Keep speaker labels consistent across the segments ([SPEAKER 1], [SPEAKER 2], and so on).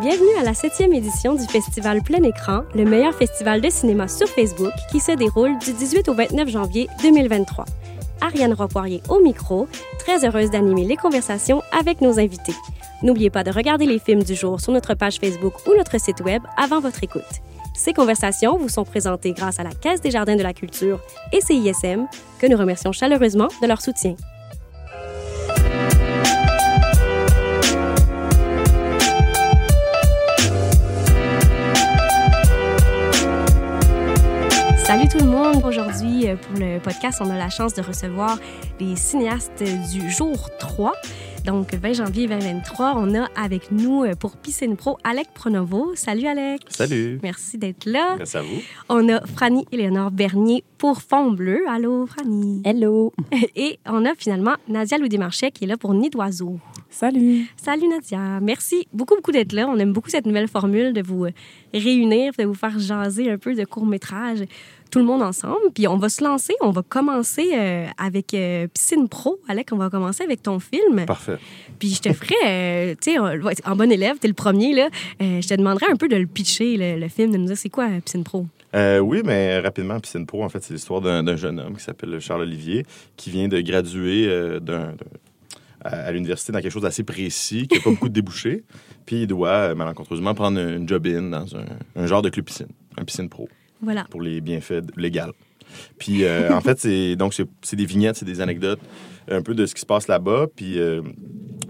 [SPEAKER 1] Bienvenue à la septième édition du festival Plein Écran, le meilleur festival de cinéma sur Facebook qui se déroule du 18 au 29 janvier 2023. Ariane Roy-Poirier au micro, très heureuse d'animer les conversations avec nos invités. N'oubliez pas de regarder les films du jour sur notre page Facebook ou notre site web avant votre écoute. Ces conversations vous sont présentées grâce à la Caisse des Jardins de la Culture et CISM, que nous remercions chaleureusement de leur soutien. Salut tout le monde! Aujourd'hui, euh, pour le podcast, on a la chance de recevoir les cinéastes du jour 3. Donc, 20 janvier 2023, on a avec nous euh, pour Piscine Pro Alec Pronovo. Salut Alec!
[SPEAKER 2] Salut!
[SPEAKER 1] Merci d'être là.
[SPEAKER 2] Merci à vous.
[SPEAKER 1] On a Franny Éléonore Bernier pour Fond Bleu. Allô, Franny!
[SPEAKER 3] Hello!
[SPEAKER 1] Et on a finalement Nadia Louis-Desmarchais qui est là pour Nid d'oiseau.
[SPEAKER 3] Salut!
[SPEAKER 1] Salut Nadia! Merci beaucoup, beaucoup d'être là. On aime beaucoup cette nouvelle formule de vous euh, réunir, de vous faire jaser un peu de court-métrage tout le monde ensemble. Puis on va se lancer, on va commencer euh, avec euh, Piscine Pro. Alec, on va commencer avec ton film.
[SPEAKER 2] Parfait.
[SPEAKER 1] Puis je te ferai, euh, tu sais, en, bon élève, t'es le premier, là. Je te demanderai un peu de le pitcher, le, le film, de nous dire c'est quoi Piscine Pro?
[SPEAKER 2] Euh, oui, mais rapidement, Piscine Pro, en fait, c'est l'histoire d'un jeune homme qui s'appelle Charles Olivier, qui vient de graduer euh, à, à l'université dans quelque chose d'assez précis, qui n'a pas beaucoup de débouchés. Puis il doit, euh, malencontreusement, prendre une job-in dans un, un genre de club piscine, un piscine pro,
[SPEAKER 1] Voilà.
[SPEAKER 2] pour les bienfaits légaux. Puis euh, en fait, c'est donc c'est des vignettes, c'est des anecdotes, un peu de ce qui se passe là-bas, puis euh,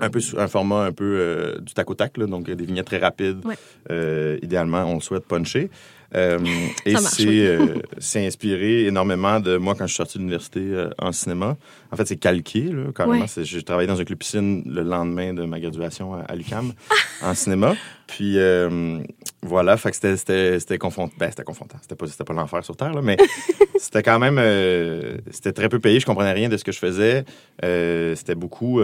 [SPEAKER 2] un peu un format un peu euh, du tac au tac, là, donc euh, des vignettes très rapides.
[SPEAKER 1] Ouais.
[SPEAKER 2] Euh, idéalement, on le souhaite puncher. Euh, et c'est
[SPEAKER 1] oui.
[SPEAKER 2] euh, c'est inspiré énormément de moi quand je suis sorti de l'université euh, en cinéma. En fait, c'est calqué, là, carrément.
[SPEAKER 1] Ouais.
[SPEAKER 2] J'ai travaillé dans un club piscine le lendemain de ma graduation à, à l'UQAM en cinéma. Puis euh, voilà, fait que c'était- confrontant. Ben, c'était confrontant. C'était pas, c'était pas l'enfer sur Terre, là, mais c'était quand même. euh, c'était très peu payé. Je comprenais rien de ce que je faisais. Euh, c'était beaucoup.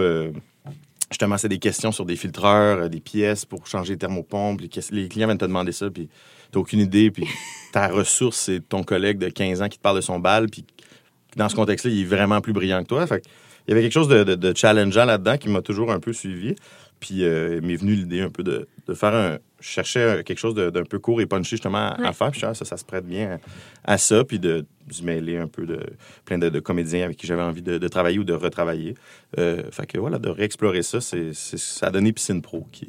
[SPEAKER 2] Justement, c'est des questions sur des filtreurs, des pièces pour changer les thermopompes. Les, les clients viennent te demander ça, puis t'as aucune idée. Puis ta ressource, c'est ton collègue de 15 ans qui te parle de son bal, puis dans ce contexte-là, il est vraiment plus brillant que toi. Fait il y avait quelque chose de, de- de challengeant là-dedans qui m'a toujours un peu suivi. Puis euh, il m'est venu l'idée un peu de, de faire un. Je cherchais quelque chose d'un peu court et punchy justement à, faire. Puis ah, ça, ça se prête bien à, à ça. Puis de, mêler un peu de plein de, de comédiens avec qui j'avais envie de, de travailler ou de retravailler. Euh, fait que voilà, de réexplorer ça, c'est, ça a donné Piscine Pro qui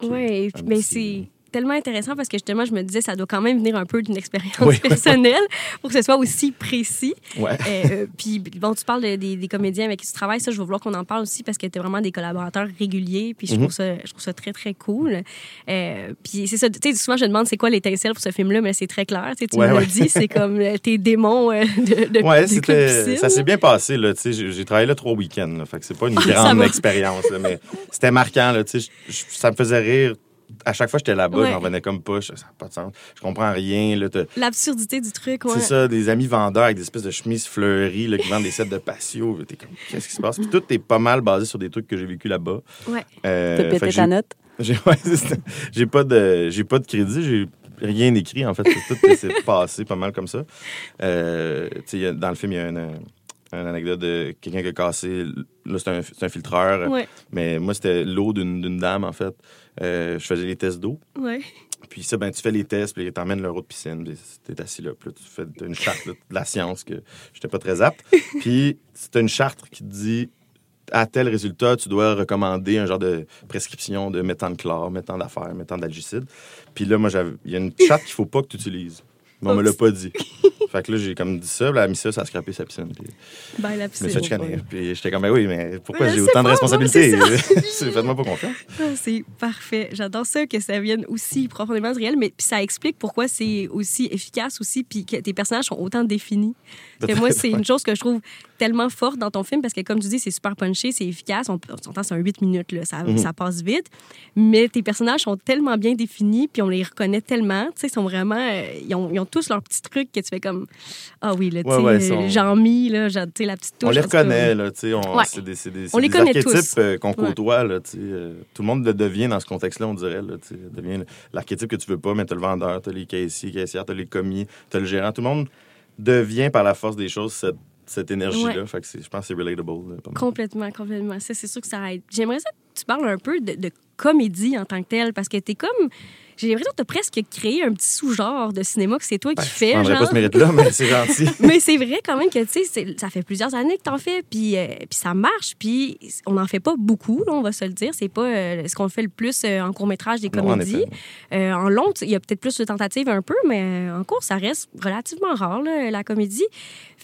[SPEAKER 2] qui
[SPEAKER 1] Oui, mais c'est tellement intéressant parce que justement, je me disais, ça doit quand même venir un peu d'une expérience
[SPEAKER 2] Oui,
[SPEAKER 1] personnelle pour que ce soit aussi précis.
[SPEAKER 2] Ouais.
[SPEAKER 1] Euh, puis, bon, tu parles de- des, des comédiens avec qui tu travailles. Ça, je veux vouloir qu'on en parle aussi parce que tu es vraiment des collaborateurs réguliers. Puis, je,
[SPEAKER 2] Mhm.
[SPEAKER 1] trouve, ça, je trouve ça très, très cool. Euh, puis, c'est ça. Tu sais, souvent, je demande c'est quoi l'étincelle pour ce film-là, mais c'est très clair. Tu
[SPEAKER 2] Ouais,
[SPEAKER 1] me
[SPEAKER 2] ouais.
[SPEAKER 1] dit, c'est comme euh, tes démons euh, de, de,
[SPEAKER 2] Ouais,
[SPEAKER 1] de
[SPEAKER 2] ça s'est bien passé. Là, tu sais, j'ai, travaillé là trois week-ends. Fait que c'est pas une grande expérience. là, mais c'était marquant. Là, tu sais, je- je- ça me faisait rire. À chaque fois que j'étais là-bas,
[SPEAKER 1] Ouais.
[SPEAKER 2] j'en revenais comme pas. Je, ça n'a pas de sens. Je comprends rien.
[SPEAKER 1] L'absurdité du truc, ouais.
[SPEAKER 2] C'est ça, des amis vendeurs avec des espèces de chemises fleuries là, qui vendent des sets de patio. T'es comme, qu'est-ce qui se passe? Puis tout est pas mal basé sur des trucs que j'ai vécu là-bas.
[SPEAKER 1] Ouais.
[SPEAKER 2] Euh,
[SPEAKER 3] T'as pété ta
[SPEAKER 2] j'ai-
[SPEAKER 3] note?
[SPEAKER 2] j'ai ouais, pas de j'ai pas de crédit, j'ai rien écrit en fait, c'est tout c'est passé pas mal comme ça. Euh, dans le film il y a une, une anecdote de quelqu'un qui a cassé là c'est un, filtreur,
[SPEAKER 1] Ouais.
[SPEAKER 2] mais moi c'était l'eau d'une dame en fait. Euh, je faisais les tests d'eau.
[SPEAKER 1] Ouais.
[SPEAKER 2] Puis ça, ben, tu fais les tests, puis t'emmènes l'euro de piscine, puis t'es assis là, puis là, tu fais une charte là, de la science que j'étais pas très apte. Puis c'est une charte qui te dit à tel résultat, tu dois recommander un genre de prescription de méthane chlore, méthane d'affaires, méthane d'algicide. Puis là, moi, il y a une charte qu'il faut pas que tu utilises. Mais on me l'a pas dit. fait que là, j'ai comme dit ça, puis elle a mis ça, ça a scrappé sa piscine. Puis
[SPEAKER 1] Ben, la piscine.
[SPEAKER 2] suis fait chicaner. Puis j'étais comme, ben oui, mais pourquoi
[SPEAKER 1] Mais
[SPEAKER 2] j'ai autant de responsabilités? Faites-moi pas confiance.
[SPEAKER 1] Ah, C'est parfait. J'adore ça que ça vienne aussi profondément du réel, mais puis ça explique pourquoi c'est aussi efficace aussi, puis que tes personnages sont autant définis. Que moi, c'est une chose que je trouve tellement forte dans ton film, parce que comme tu dis, c'est super punché, c'est efficace. On, on s'entend, c'est un 8 minutes, là, ça,
[SPEAKER 2] Mhm.
[SPEAKER 1] ça passe vite. Mais tes personnages sont tellement bien définis, puis on les reconnaît tellement. Tu sais, ils sont vraiment... euh, ils, ont, ils ont tous leurs petits trucs que tu fais comme... Ah oui, là, tu sais,
[SPEAKER 2] Ouais, ouais,
[SPEAKER 1] Jean-Mi, là, genre, tu sais, la petite touche.
[SPEAKER 2] On les reconnaît, là, tu sais. on-
[SPEAKER 1] Ouais.
[SPEAKER 2] C'est des, des,
[SPEAKER 1] On les
[SPEAKER 2] des
[SPEAKER 1] connaît
[SPEAKER 2] archétypes
[SPEAKER 1] tous.
[SPEAKER 2] euh, qu'on côtoie, là, tu sais. euh, tout le monde le devient dans ce contexte-là, on dirait, là, tu sais. devient l'archétype que tu veux pas, mais t'as le vendeur, t'as les caissiers, caissières, t'as les commis, t'as le gérant. Tout le monde devient par la force des choses cette, cette énergie-là.
[SPEAKER 1] Ouais.
[SPEAKER 2] Fait que c'est- je pense que c'est relatable. là.
[SPEAKER 1] Complètement, complètement. Ça, c'est sûr que ça aide. J'aimerais ça que tu parles un peu de, de comédie en tant que telle? Parce que t'es comme j'ai l'impression que tu as presque créé un petit sous-genre de cinéma que c'est toi qui
[SPEAKER 2] Ben,
[SPEAKER 1] fais.
[SPEAKER 2] Je
[SPEAKER 1] genre.
[SPEAKER 2] pas ce mérite-là, mais c'est gentil.
[SPEAKER 1] Mais c'est vrai quand même que, tu sais, ça fait plusieurs années que t'en fais, puis, euh, puis ça marche, puis on n'en fait pas beaucoup, là, on va se le dire. C'est pas euh, ce qu'on fait le plus euh, en court-métrage des
[SPEAKER 2] Non, en
[SPEAKER 1] comédies. Euh, en long, tu il y a peut-être plus de tentatives un peu, mais en cours, ça reste relativement rare, là, la comédie.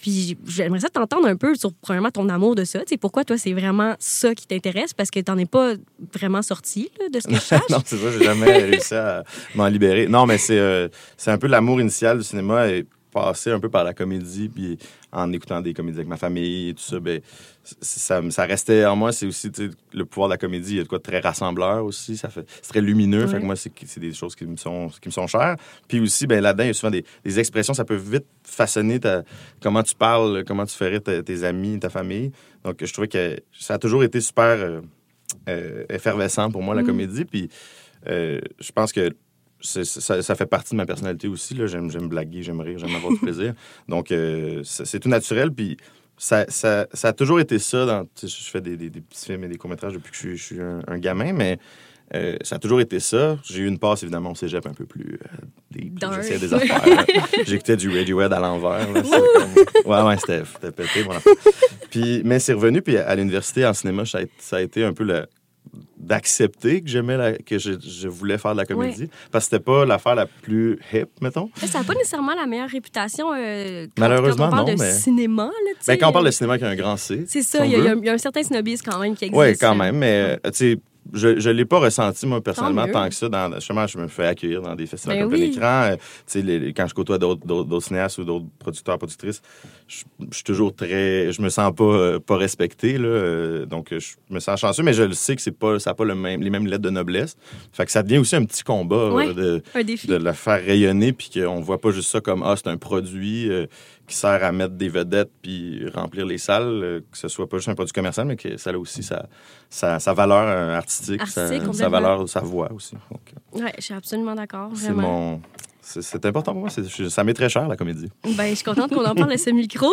[SPEAKER 1] Puis j'aimerais ça t'entendre un peu sur, premièrement, ton amour de ça. Tu sais, pourquoi, toi, c'est vraiment ça qui t'intéresse? Parce que t'en es pas vraiment sorti, là, de ce que je
[SPEAKER 2] non, c'est ça, j'ai jamais réussi à m'en libérer. Non, mais c'est euh, c'est un peu l'amour initial du cinéma et passé un peu par la comédie, puis en écoutant des comédies avec ma famille et tout ça, ben, c- ça, ça restait en moi. C'est aussi le pouvoir de la comédie. Il y a de quoi de très rassembleur aussi. Ça fait, c'est très lumineux. Fait
[SPEAKER 1] Ouais.
[SPEAKER 2] que moi, c'est des choses qui me sont, qui me sont chères. Puis aussi, ben, là-dedans, il y a souvent des, des expressions. Ça peut vite façonner ta, comment tu parles, comment tu ta- tes amis, ta famille. Donc, je trouvais que ça a toujours été super euh, euh, effervescent pour moi, la
[SPEAKER 1] Mm.
[SPEAKER 2] comédie. Puis euh, je pense que c'est- ça, ça fait partie de ma personnalité aussi. là. J'aime, j'aime blaguer, j'aime rire, j'aime avoir du plaisir. Donc, euh, c'est tout naturel. Puis ça, ça, ça a toujours été ça. Dans, je fais des, des- des petits films et des courts-métrages depuis que je suis, je suis un, un gamin, mais euh, ça a toujours été ça. J'ai eu une passe, évidemment, au cégep un peu plus euh. J'essayais des affaires. J'écoutais du Radiohead à l'envers. comme- Ouais, ouais, c'était c'était pété, affaire. Puis, mais c'est revenu, puis à l'université, en cinéma, ça a, ça a été un peu le d'accepter que j'aimais la- que je, je voulais faire de la comédie parce que c'était pas l'affaire la plus hip mettons
[SPEAKER 1] ça n'a pas nécessairement la meilleure réputation euh, quand,
[SPEAKER 2] Malheureusement,
[SPEAKER 1] quand on parle
[SPEAKER 2] non,
[SPEAKER 1] de
[SPEAKER 2] mais-
[SPEAKER 1] cinéma. Là,
[SPEAKER 2] ben, quand on parle de cinéma avec un grand C
[SPEAKER 1] C'est ça, il y, a- y a- a un certain snobisme quand même qui existe.
[SPEAKER 2] Oui, quand
[SPEAKER 1] euh,
[SPEAKER 2] même, mais euh, tu sais, je ne l'ai pas ressenti, moi, personnellement, tant, que ça. Dans, justement, je me fais accueillir dans des festivals
[SPEAKER 1] Ben
[SPEAKER 2] comme
[SPEAKER 1] oui.
[SPEAKER 2] écran. Euh, quand je côtoie d'autres, cinéastes ou d'autres producteurs, productrices, je, je suis toujours très. Je me sens pas, euh, pas respecté, là. euh, donc, je me sens chanceux, mais je le sais que c'est pas, ça n'a pas le même, les mêmes lettres de noblesse. Fait que ça devient aussi un petit combat euh,
[SPEAKER 1] Ouais.
[SPEAKER 2] de, de le faire rayonner, puis qu'on voit pas juste ça comme ah c'est un produit euh, qui sert à mettre des vedettes puis remplir les salles, euh, que ce soit pas juste un produit commercial, mais que ça a aussi sa, sa, sa valeur euh, artistique,
[SPEAKER 1] Artistique,
[SPEAKER 2] sa, sa valeur, sa voix aussi.
[SPEAKER 1] Ouais, je suis absolument d'accord,
[SPEAKER 2] c'est mon c'est, important pour moi. Ça m'est très cher la comédie.
[SPEAKER 1] Ben, je suis contente qu'on en parle à ce micro.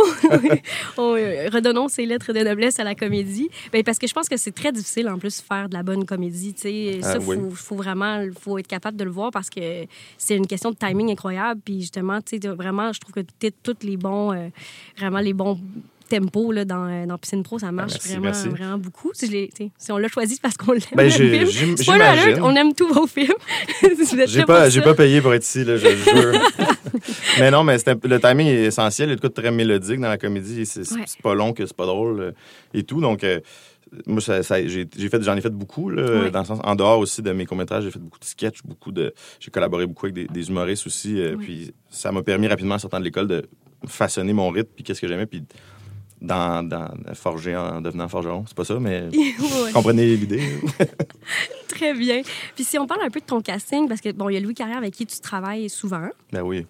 [SPEAKER 1] On, euh, redonnons ces lettres de noblesse à la comédie. Ben, parce que je pense que c'est très difficile, en plus, faire de la bonne comédie. tu sais.
[SPEAKER 2] Ah,
[SPEAKER 1] ça,
[SPEAKER 2] oui.
[SPEAKER 1] faut, faut vraiment faut être capable de le voir parce que c'est une question de timing incroyable. Puis justement, tu sais, de- vraiment, je trouve que tu tous les bons, euh, vraiment les bons tempos là, dans, euh, dans Piscine Pro, ça marche
[SPEAKER 2] merci,
[SPEAKER 1] vraiment,
[SPEAKER 2] merci.
[SPEAKER 1] vraiment beaucoup. Si, je on l'a choisi, c'est parce qu'on l'aime.
[SPEAKER 2] Ben,
[SPEAKER 1] le on aime tous vos films.
[SPEAKER 2] J'ai pas, j'ai pas payé pour être ici, là, je le jure. mais non, mais le timing est essentiel. Il y a de très mélodique dans la comédie. C'est
[SPEAKER 1] Ouais.
[SPEAKER 2] pas long que c'est pas drôle euh, et tout. Donc, euh, moi, ça, ça- j'ai j'ai fait, j'en ai fait beaucoup. Là, dans le sens, en dehors aussi de mes courts-métrages, j'ai fait beaucoup de sketchs, beaucoup de, j'ai collaboré beaucoup avec des, des humoristes aussi. euh. Puis ça m'a permis rapidement, en sortant de l'école, de façonner mon rythme, puis qu'est-ce que j'aimais, puis dans, dans forger en devenant forgeron. C'est pas ça, mais comprenez l'idée.
[SPEAKER 1] Très bien. Puis si on parle un peu de ton casting, parce que bon, il y a Louis Carrière avec qui tu travailles souvent.
[SPEAKER 2] ben oui.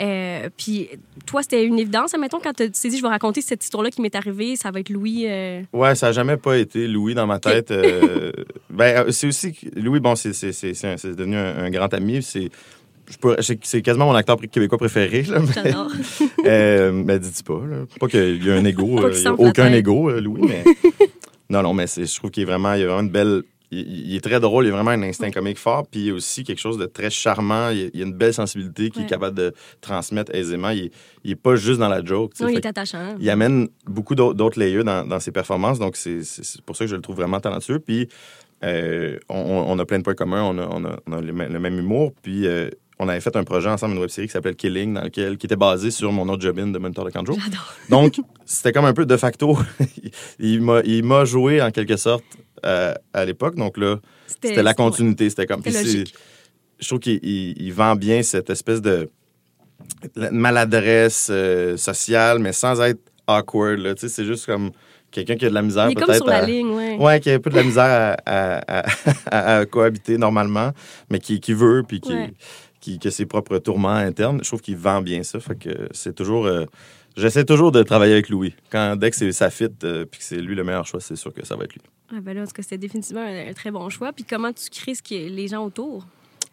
[SPEAKER 1] Euh, puis toi, c'était une évidence, admettons, quand tu t'es dit, je vais raconter cette histoire-là qui m'est arrivée, ça va être Louis. euh,
[SPEAKER 2] Ouais, ça n'a jamais pas été Louis dans ma tête. euh, ben, euh, c'est aussi Louis, bon, c'est, devenu un, un grand ami. C'est, c'est, quasiment mon acteur québécois préféré. Là, mais, euh, mais dis pas. Là. Pas qu'il y a un ego.
[SPEAKER 1] Pas
[SPEAKER 2] euh, il a aucun ego, euh, Louis. Mais... non, non, mais je trouve qu'il est vraiment, il a vraiment une belle. Il, il est très drôle, il a vraiment un instinct comique fort, puis il a aussi quelque chose de très charmant. Il, il a une belle sensibilité qu'il
[SPEAKER 1] Ouais.
[SPEAKER 2] est capable de transmettre aisément. Il, il est pas juste dans la joke.
[SPEAKER 1] Non, il est attachant.
[SPEAKER 2] il amène beaucoup d'au- d'autres layers dans, dans ses performances. Donc, c'est pour ça que je le trouve vraiment talentueux. Puis, euh, on, on a plein de points communs. On a, on a- on a le, même- le même humour. Puis, euh, on avait fait un projet ensemble, une web-série qui s'appelle Killing, dans lequel, qui était basé sur mon autre job-in de Mentor de.
[SPEAKER 1] J'adore.
[SPEAKER 2] Donc, c'était comme un peu de facto. il m'a- joué en quelque sorte euh, à l'époque. Donc là, c'était la continuité. C'était comme. Je trouve qu'il il- il vend bien cette espèce de maladresse euh, sociale, mais sans être awkward. C'est juste comme quelqu'un qui a de la misère peut-être
[SPEAKER 1] sur la
[SPEAKER 2] à-
[SPEAKER 1] ligne, ouais.
[SPEAKER 2] Ouais, qui a un peu de la misère à, à- à- à- à cohabiter normalement, mais qui, qui veut, puis qui,
[SPEAKER 1] Ouais.
[SPEAKER 2] Qui, qui a ses propres tourments internes. Je trouve qu'il vend bien ça. Fait que c'est toujours. euh, J'essaie toujours de travailler avec Louis. Quand, dès que c'est ça fit, euh, puis que c'est lui le meilleur choix, c'est sûr que ça va être lui.
[SPEAKER 1] Ah, ben là, en tout cas, c'était définitivement un, un très bon choix. Puis comment tu crées ce qui est les gens autour?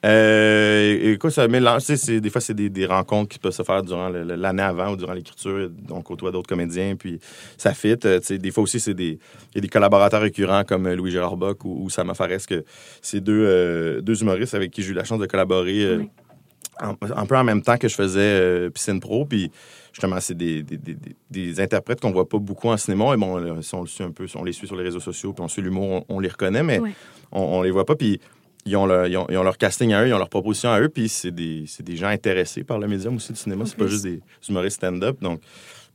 [SPEAKER 2] Euh, écoute, ça mélange. Tu sais, des fois, c'est des, des, rencontres qui peuvent se faire durant l'année avant ou durant l'écriture. On côtoie d'autres comédiens, puis ça fit. Euh, tu sais, des fois aussi, c'est des, il y a des collaborateurs récurrents comme euh, Louis-Gérard Bock ou, ou Sama Fares, que c'est deux, deux humoristes avec qui j'ai eu la chance de collaborer un peu en même temps que je faisais Piscine Pro. Puis justement, c'est des, des, des, des, interprètes qu'on voit pas beaucoup en cinéma. Et bon, si on, le suit un peu, on les suit sur les réseaux sociaux, puis on suit l'humour, on, les reconnaît, mais on, on les voit pas. Puis ils ont, leur, ils, ont, leur, casting à eux, ils ont leur proposition à eux, puis c'est des, des, gens intéressés par le médium aussi du cinéma. C'est pas juste des humoristes stand-up. Donc,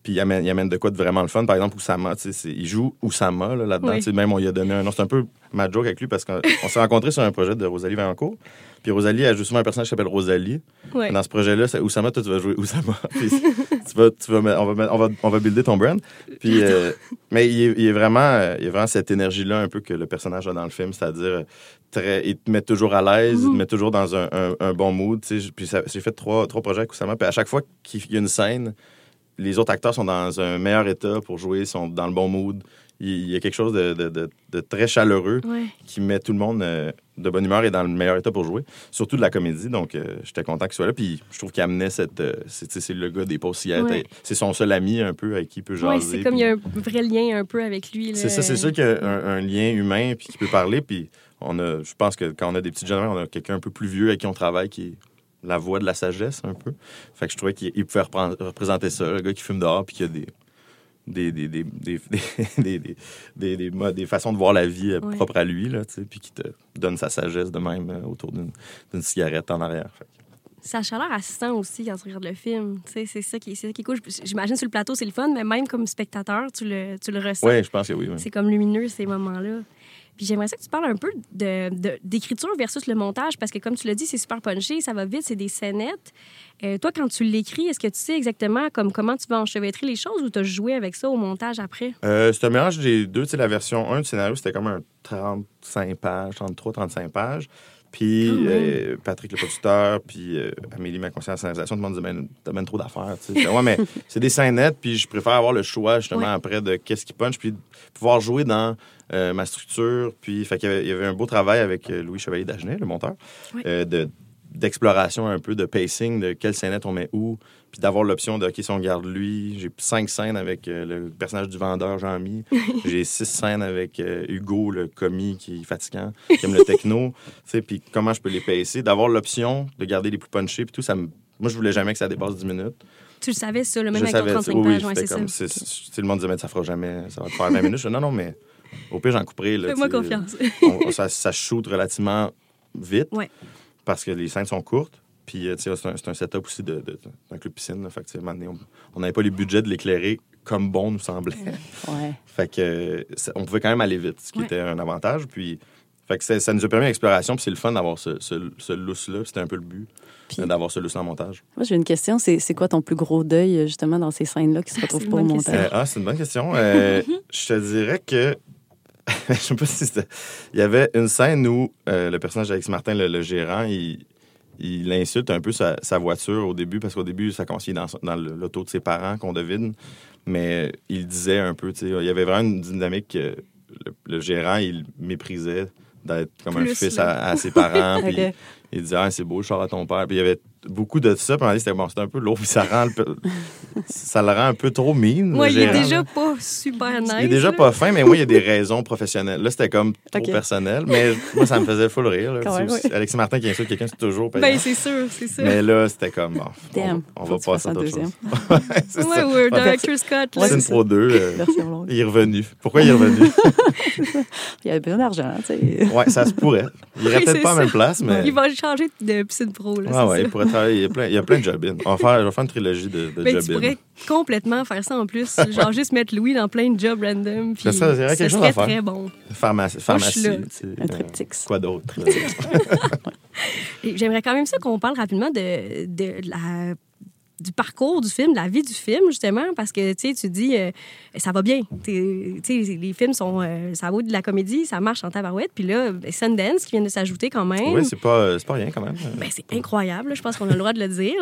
[SPEAKER 2] puis amènent, amène de quoi de vraiment le fun. Par exemple, Oussama, il joue Oussama là-dedans. Là Même on lui a donné un nom. C'est un peu ma joke avec lui parce qu'on s'est rencontrés sur un projet de Rosalie Valancourt. Puis Rosalie, joue souvent un personnage qui s'appelle Rosalie. Dans ce projet-là, c'est Oussama, toi, tu vas jouer Oussama. tu vas, tu vas, on, va, on, va, on va builder ton brand. Puis, euh, mais il est, il est, vraiment, euh, il est vraiment cette énergie-là un peu que le personnage a dans le film, c'est-à-dire très, il te met toujours à l'aise, il te mhm. met toujours dans un, un, bon mood. Puis j'ai fait trois, trois projets avec Oussama. Puis à chaque fois qu'il y a une scène, les autres acteurs sont dans un meilleur état pour jouer, sont dans le bon mood il y a quelque chose de, très chaleureux qui met tout le monde euh, de bonne humeur et dans le meilleur état pour jouer, surtout de la comédie. Donc, euh, j'étais content qu'il soit là. Puis, je trouve qu'il amenait cette. Euh, c'est le gars des pauses C'est son seul ami un peu avec qui il peut jaser.
[SPEAKER 1] Oui, c'est comme il y a un vrai lien un peu avec lui.
[SPEAKER 2] C'est ça, c'est sûr qu'il y a un, lien humain puis qu'il peut parler. Puis, on a, je pense que quand on a des petites générations, on a quelqu'un un peu plus vieux avec qui on travaille qui est la voix de la sagesse un peu. Fait que je trouvais qu'il pouvait représenter ça, le gars qui fume dehors puis qui a des des, des, des, des, des, des, façons de voir la vie euh, propres à lui, là, puis qui te donne sa sagesse de même euh, autour d'une cigarette en arrière.
[SPEAKER 1] Sa chaleur assistant aussi quand tu regardes le film. C'est ça qui, ça qui est cool. J'imagine sur le plateau, c'est le fun, mais même comme spectateur, tu le, tu le ressens.
[SPEAKER 2] Oui, je pense que oui.
[SPEAKER 1] C'est comme lumineux, ces moments-là. Puis j'aimerais ça que tu parles un peu d'écriture de, versus le montage, parce que comme tu l'as dit, c'est super punché, ça va vite, c'est des scénettes. Euh, toi, quand tu l'écris, est-ce que tu sais exactement comme, comment tu vas enchevêtrer les choses ou tu as joué avec ça au montage après?
[SPEAKER 2] Euh, c'est un mélange des deux. Tu sais, la version 1 du scénario, c'était comme un 35 pages, 33, 35 pages. Puis euh, Patrick le producteur, puis euh, Amélie, ma conseillère de scénarisation, tout le monde T'as bien trop d'affaires. ouais, mais c'est des scénettes, puis je préfère avoir le choix justement après de qu'est-ce qui punch, puis pouvoir jouer dans euh, ma structure. Puis fait qu'il y, avait, un beau travail avec Louis Chevalier d'Agenais, le monteur, de d'exploration un peu, de pacing, de quelle scénette on met où, puis d'avoir l'option de, OK, si on garde lui, j'ai cinq scènes avec euh, le personnage du vendeur, Jean-Mi, j'ai six scènes avec euh, Hugo, le commis qui est fatigant, qui aime le techno, tu sais, puis comment je peux les pacer, d'avoir l'option de garder les plus punchés, puis tout, ça moi, je voulais jamais que ça dépasse 10 minutes.
[SPEAKER 1] Tu le savais, ça, le même avec 35 pages, c'est ça.
[SPEAKER 2] Tout le monde disait, mais ça fera jamais, ça va te faire 20 minutes. non, non, mais au pire, j'en couperai.
[SPEAKER 1] Fais-moi confiance.
[SPEAKER 2] ça, ça shoot relativement vite.
[SPEAKER 1] Ouais
[SPEAKER 2] parce que les scènes sont courtes. Puis, euh, c'est un, un, setup aussi d'un de, de, club piscine. Fait que, on n'avait pas les budgets de l'éclairer comme bon nous semblait.
[SPEAKER 1] Ouais.
[SPEAKER 2] fait que, on pouvait quand même aller vite, ce qui était un avantage. Puis, fait que ça nous a permis l'exploration. Puis, c'est le fun d'avoir ce, ce, ce lousse-là. C'était un peu le but, euh, d'avoir ce lousse en montage.
[SPEAKER 3] Moi, j'ai une question. C'est quoi ton plus gros deuil, justement, dans ces scènes-là qui se retrouvent pas au montage?
[SPEAKER 2] ah, c'est une bonne question. Euh, je te dirais que je sais pas si c'était. Il y avait une scène où euh, le personnage d'Alex Martin, le, gérant, il, il insulte un peu sa, voiture au début, parce qu'au début, ça consistait dans, dans l'auto de ses parents qu'on devine. Mais il disait un peu, tu sais, il y avait vraiment une dynamique que le, gérant, il méprisait d'être comme un fils à, ses parents. puis il disait, ah, c'est beau, je sors à ton père. Puis il y avait beaucoup de ça. Puis c'était bon, un peu lourd. Puis ça, rend le, ça le rend un peu trop mine.
[SPEAKER 1] Oui, il est déjà pas super nice.
[SPEAKER 2] Il est déjà pas fin, mais moi, il y a des raisons professionnelles. Là, c'était comme trop personnel. Mais moi, ça me faisait full rire. Alexis Martin qui insulte quelqu'un, c'est toujours
[SPEAKER 1] payant. Ben, c'est sûr, c'est sûr.
[SPEAKER 2] Mais là, c'était comme, bon, on, va passer à d'autres choses.
[SPEAKER 1] ouais, ouais, Director Scott.
[SPEAKER 2] C'est une Pro 2. Euh, il est revenu. Pourquoi il est revenu?
[SPEAKER 3] il avait besoin d'argent, tu
[SPEAKER 2] sais. Ouais, ça se pourrait. Il irait peut-être pas à la même place, mais.
[SPEAKER 1] Il va changer de piscine pro, là.
[SPEAKER 2] Ah ouais, il pourrait il y a plein, il y a plein de job On va faire, je vais faire une trilogie de, de
[SPEAKER 1] ben, Tu pourrais complètement faire ça en plus. Genre juste mettre Louis dans plein de jobs random. Puis ça, ça serait quelque chose à faire. très bon.
[SPEAKER 2] Pharmacie. pharmacie
[SPEAKER 3] un triptyque.
[SPEAKER 2] Quoi d'autre?
[SPEAKER 1] J'aimerais quand même ça qu'on parle rapidement de, de la du parcours du film, de la vie du film, justement, parce que tu tu dis, euh, ça va bien. les films sont. Euh, ça vaut de la comédie, ça marche en tabarouette. Puis là, ben, Sundance qui vient de s'ajouter quand même.
[SPEAKER 2] Oui, c'est pas, pas rien quand même.
[SPEAKER 1] Ben, c'est incroyable, je pense qu'on a le droit de le dire.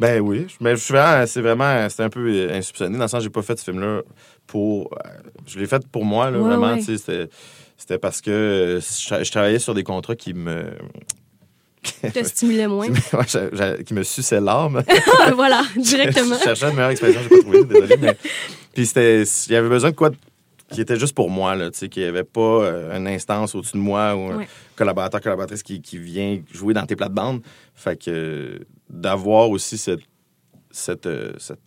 [SPEAKER 2] Ben oui, mais c'est vraiment, c'est un peu euh, insoupçonné dans le sens j'ai pas fait ce film-là pour, je l'ai fait pour moi là, vraiment. C'était parce que je, travaillais sur des contrats qui me
[SPEAKER 1] te stimulait moins.
[SPEAKER 2] Ouais, qui me suçait l'âme.
[SPEAKER 1] voilà, directement.
[SPEAKER 2] je cherchais une meilleure expression, je n'ai pas trouvé, désolé. Mais... Puis c'était, il y avait besoin de quoi qui était juste pour moi, là, tu sais, qu'il n'y avait pas euh, une instance au-dessus de moi ou un
[SPEAKER 1] Ouais.
[SPEAKER 2] collaborateur, collaboratrice qui, qui vient jouer dans tes plates-bandes. Fait que euh, d'avoir aussi cette, cette, euh, cette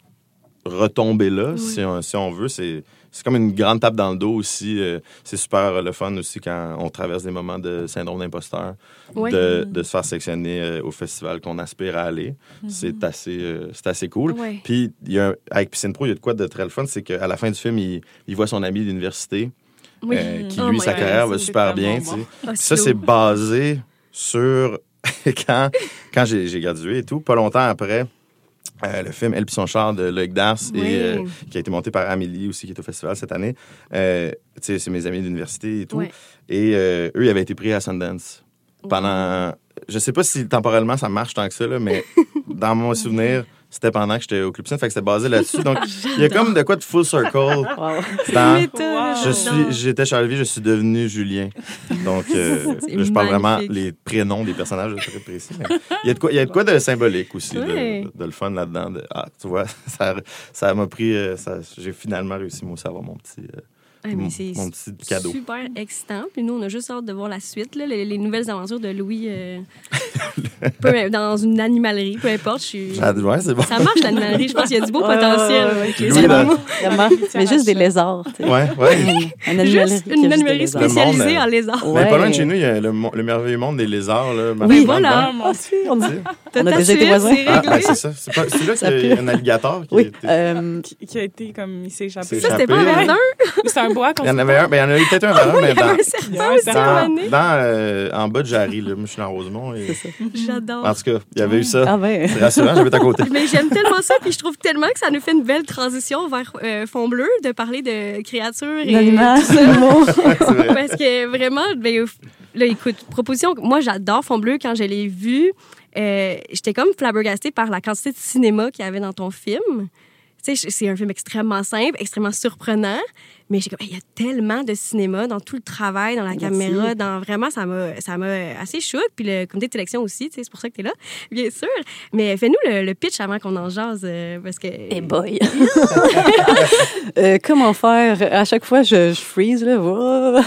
[SPEAKER 2] retombée-là,
[SPEAKER 1] Oui.
[SPEAKER 2] si, on, si on veut, c'est, c'est comme une grande tape dans le dos aussi. euh, c'est super le fun aussi quand on traverse des moments de syndrome d'imposteur, de, de se faire sectionner euh, au festival qu'on aspire à aller.
[SPEAKER 1] Mm-hmm.
[SPEAKER 2] C'est assez, euh, c'est assez cool. Puis, y a avec Piscine Pro, il y a de quoi de très le fun, c'est qu'à la fin du film, il, il voit son ami d'université,
[SPEAKER 1] Oui.
[SPEAKER 2] euh, qui,
[SPEAKER 1] Oh
[SPEAKER 2] lui, sa
[SPEAKER 1] God,
[SPEAKER 2] carrière va super bien.
[SPEAKER 4] bon.
[SPEAKER 2] Ça, c'est basé sur quand, quand j'ai gradué et tout. Pas longtemps après, euh, le film Elle puis son char de
[SPEAKER 1] Oui.
[SPEAKER 2] et, euh, qui a été monté par Amélie aussi, qui est au festival cette année. Euh, c'est mes amis d'université et tout. Et eux, ils avaient été pris à Sundance pendant. Je sais pas si temporellement ça marche tant que ça, là, mais dans mon souvenir, c'était pendant que j'étais au Club Ciné, fait que c'était basé là-dessus. Donc, il y a comme de quoi de full circle.
[SPEAKER 3] Wow.
[SPEAKER 2] Dans,
[SPEAKER 1] M'étonne,
[SPEAKER 2] je suis, j'étais Charlie, je suis devenu Julien. Donc, euh, là, je parle vraiment les prénoms des personnages très précis. Il y a de quoi, il y a de, quoi de symbolique aussi, de-
[SPEAKER 1] Ouais.
[SPEAKER 2] de, de le fun là-dedans. de- ah, tu vois, ça, ça m'a pris. euh, j'ai finalement réussi, moi, aussi, à avoir mon petit, euh,
[SPEAKER 1] Ah, mais
[SPEAKER 2] mon,
[SPEAKER 1] c'est
[SPEAKER 2] mon petit cadeau.
[SPEAKER 1] super excitant. Puis nous, on a juste hâte de voir la suite, là, les, les nouvelles aventures de Louis euh, peu- dans une animalerie, peu importe. Je suis...
[SPEAKER 2] Ah, ouais, c'est bon.
[SPEAKER 1] Ça marche, l'animalerie. Je pense qu'il y a du beau potentiel.
[SPEAKER 3] ouais, ouais,
[SPEAKER 1] Ok,
[SPEAKER 2] Louis,
[SPEAKER 1] c'est
[SPEAKER 2] là.
[SPEAKER 1] bon.
[SPEAKER 3] Vraiment. Mais juste des lézards. tu sais.
[SPEAKER 2] Ouais, ouais.
[SPEAKER 3] Un animalerie
[SPEAKER 1] Juste une
[SPEAKER 3] juste
[SPEAKER 1] animalerie
[SPEAKER 3] lézards.
[SPEAKER 2] Le monde,
[SPEAKER 1] spécialisée
[SPEAKER 2] euh,
[SPEAKER 1] en lézards.
[SPEAKER 3] Ouais.
[SPEAKER 2] Mais pas loin de chez nous, il y a le, le merveilleux monde des lézards. Là,
[SPEAKER 1] Oui, voilà.
[SPEAKER 4] Ah, mon
[SPEAKER 3] Ah, on a- on a déjà été voisins.
[SPEAKER 1] c'est
[SPEAKER 2] Ah, c'est ça. C'est, là
[SPEAKER 3] Ça
[SPEAKER 2] qu'il y a un alligator qui a
[SPEAKER 3] Oui.
[SPEAKER 2] été-
[SPEAKER 3] euh,
[SPEAKER 4] qui, a été comme il s'est échappé.
[SPEAKER 2] C'est
[SPEAKER 1] Ça, c'était pas un
[SPEAKER 4] un bois qu'on
[SPEAKER 2] Il y en avait un, ben, il y en a eu peut-être un un, mais dans, dans, euh, en bas de Jarry. Là. Moi, je suis dans Rosemont. Et...
[SPEAKER 3] c'est ça.
[SPEAKER 1] J'adore.
[SPEAKER 2] En tout cas, il y avait eu ça.
[SPEAKER 3] Ah ben.
[SPEAKER 2] C'est rassurant, j'habite à côté.
[SPEAKER 1] Mais j'aime tellement ça, puis je trouve tellement que ça nous fait une belle transition vers euh, Fond Bleu, de parler de créatures et
[SPEAKER 3] L'animal,
[SPEAKER 1] tout ça.
[SPEAKER 2] vrai.
[SPEAKER 1] Parce que vraiment, ben, là, écoute, proposition, moi j'adore Fond Bleu. Quand je l'ai vu, euh, j'étais comme flabbergastée par la quantité de cinéma qu'il y avait dans ton film. Tu sais, c'est un film extrêmement simple, extrêmement surprenant, mais j'ai comme, il y a tellement de cinéma dans tout le travail, dans la
[SPEAKER 3] Merci.
[SPEAKER 1] caméra, dans vraiment, ça m'a, ça m'a assez choqué. Puis le comité de sélection aussi, c'est pour ça que tu es là, bien sûr. Mais fais-nous le, le pitch avant qu'on en jase, euh, parce que.
[SPEAKER 3] Eh boy! Euh, comment faire? À chaque fois, je, je freeze, là.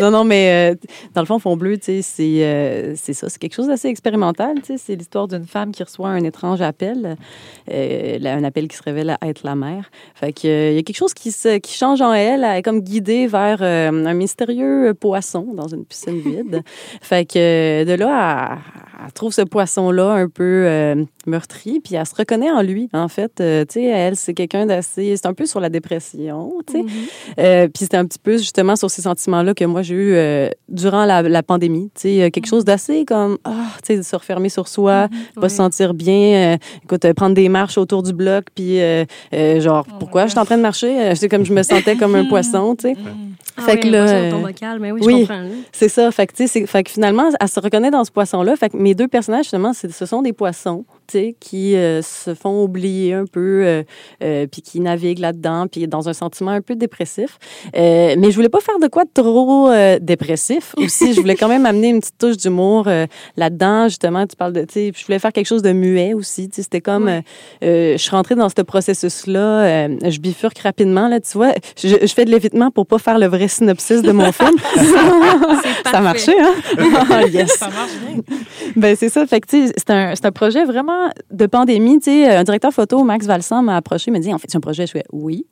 [SPEAKER 3] Non, non, mais euh, dans le fond, Fond Bleu, c'est c'est ça. C'est quelque chose d'assez expérimental. C'est l'histoire d'une femme qui reçoit un étrange appel, un appel qui se révèle à être la mère. Fait euh, il y a quelque chose qui, se, qui change en elle. Elle est comme guidée vers euh, un mystérieux poisson dans une piscine vide. fait que euh, de là, elle, trouve ce poisson-là un peu euh, meurtri, puis elle se reconnaît en lui, en fait. Euh, tu sais, elle, c'est quelqu'un d'assez... C'est un peu sur la dépression, tu sais.
[SPEAKER 1] Mhm.
[SPEAKER 3] Euh, puis c'était un petit peu justement sur ces sentiments-là que moi j'ai eu durant la, la pandémie. Tu sais, quelque chose d'assez comme, ah, tu sais, se refermer sur soi, pas
[SPEAKER 1] Ouais.
[SPEAKER 3] se sentir bien. écoute, prendre des marches autour du bloc, puis genre,
[SPEAKER 4] Oh
[SPEAKER 3] pourquoi je suis en train de marcher? C'est comme je me sentais comme un poisson, tu sais.
[SPEAKER 1] Ah
[SPEAKER 3] Fait
[SPEAKER 1] ouais,
[SPEAKER 3] que là,
[SPEAKER 1] vocal, mais oui, je
[SPEAKER 3] oui. C'est ça. Fait que, tu sais, c'est- fait que finalement, elle se reconnaît dans ce poisson-là. Fait que mes deux personnages, c'est- ce sont des poissons, qui euh, se font oublier un peu, euh, euh, puis qui naviguent là-dedans, puis dans un sentiment un peu dépressif. Mais je voulais pas faire de quoi de trop dépressif aussi. je voulais quand même amener une petite touche d'humour là-dedans. Justement, tu parles de, tu je voulais faire quelque chose de muet aussi. C'était comme, je suis rentrée dans ce processus-là, je bifurque rapidement, là, tu vois. Je, je fais de l'évitement pour pas faire le vrai synopsis de mon film. ça a marché, hein? Ah, yes.
[SPEAKER 4] Ça marche bien.
[SPEAKER 3] Ben, c'est ça. Fait que, tu sais, c'est un, c'est un projet vraiment de pandémie. Un directeur photo, Max Valsan, m'a approché, m'a dit, en fait, c'est un projet. Je fais, oui.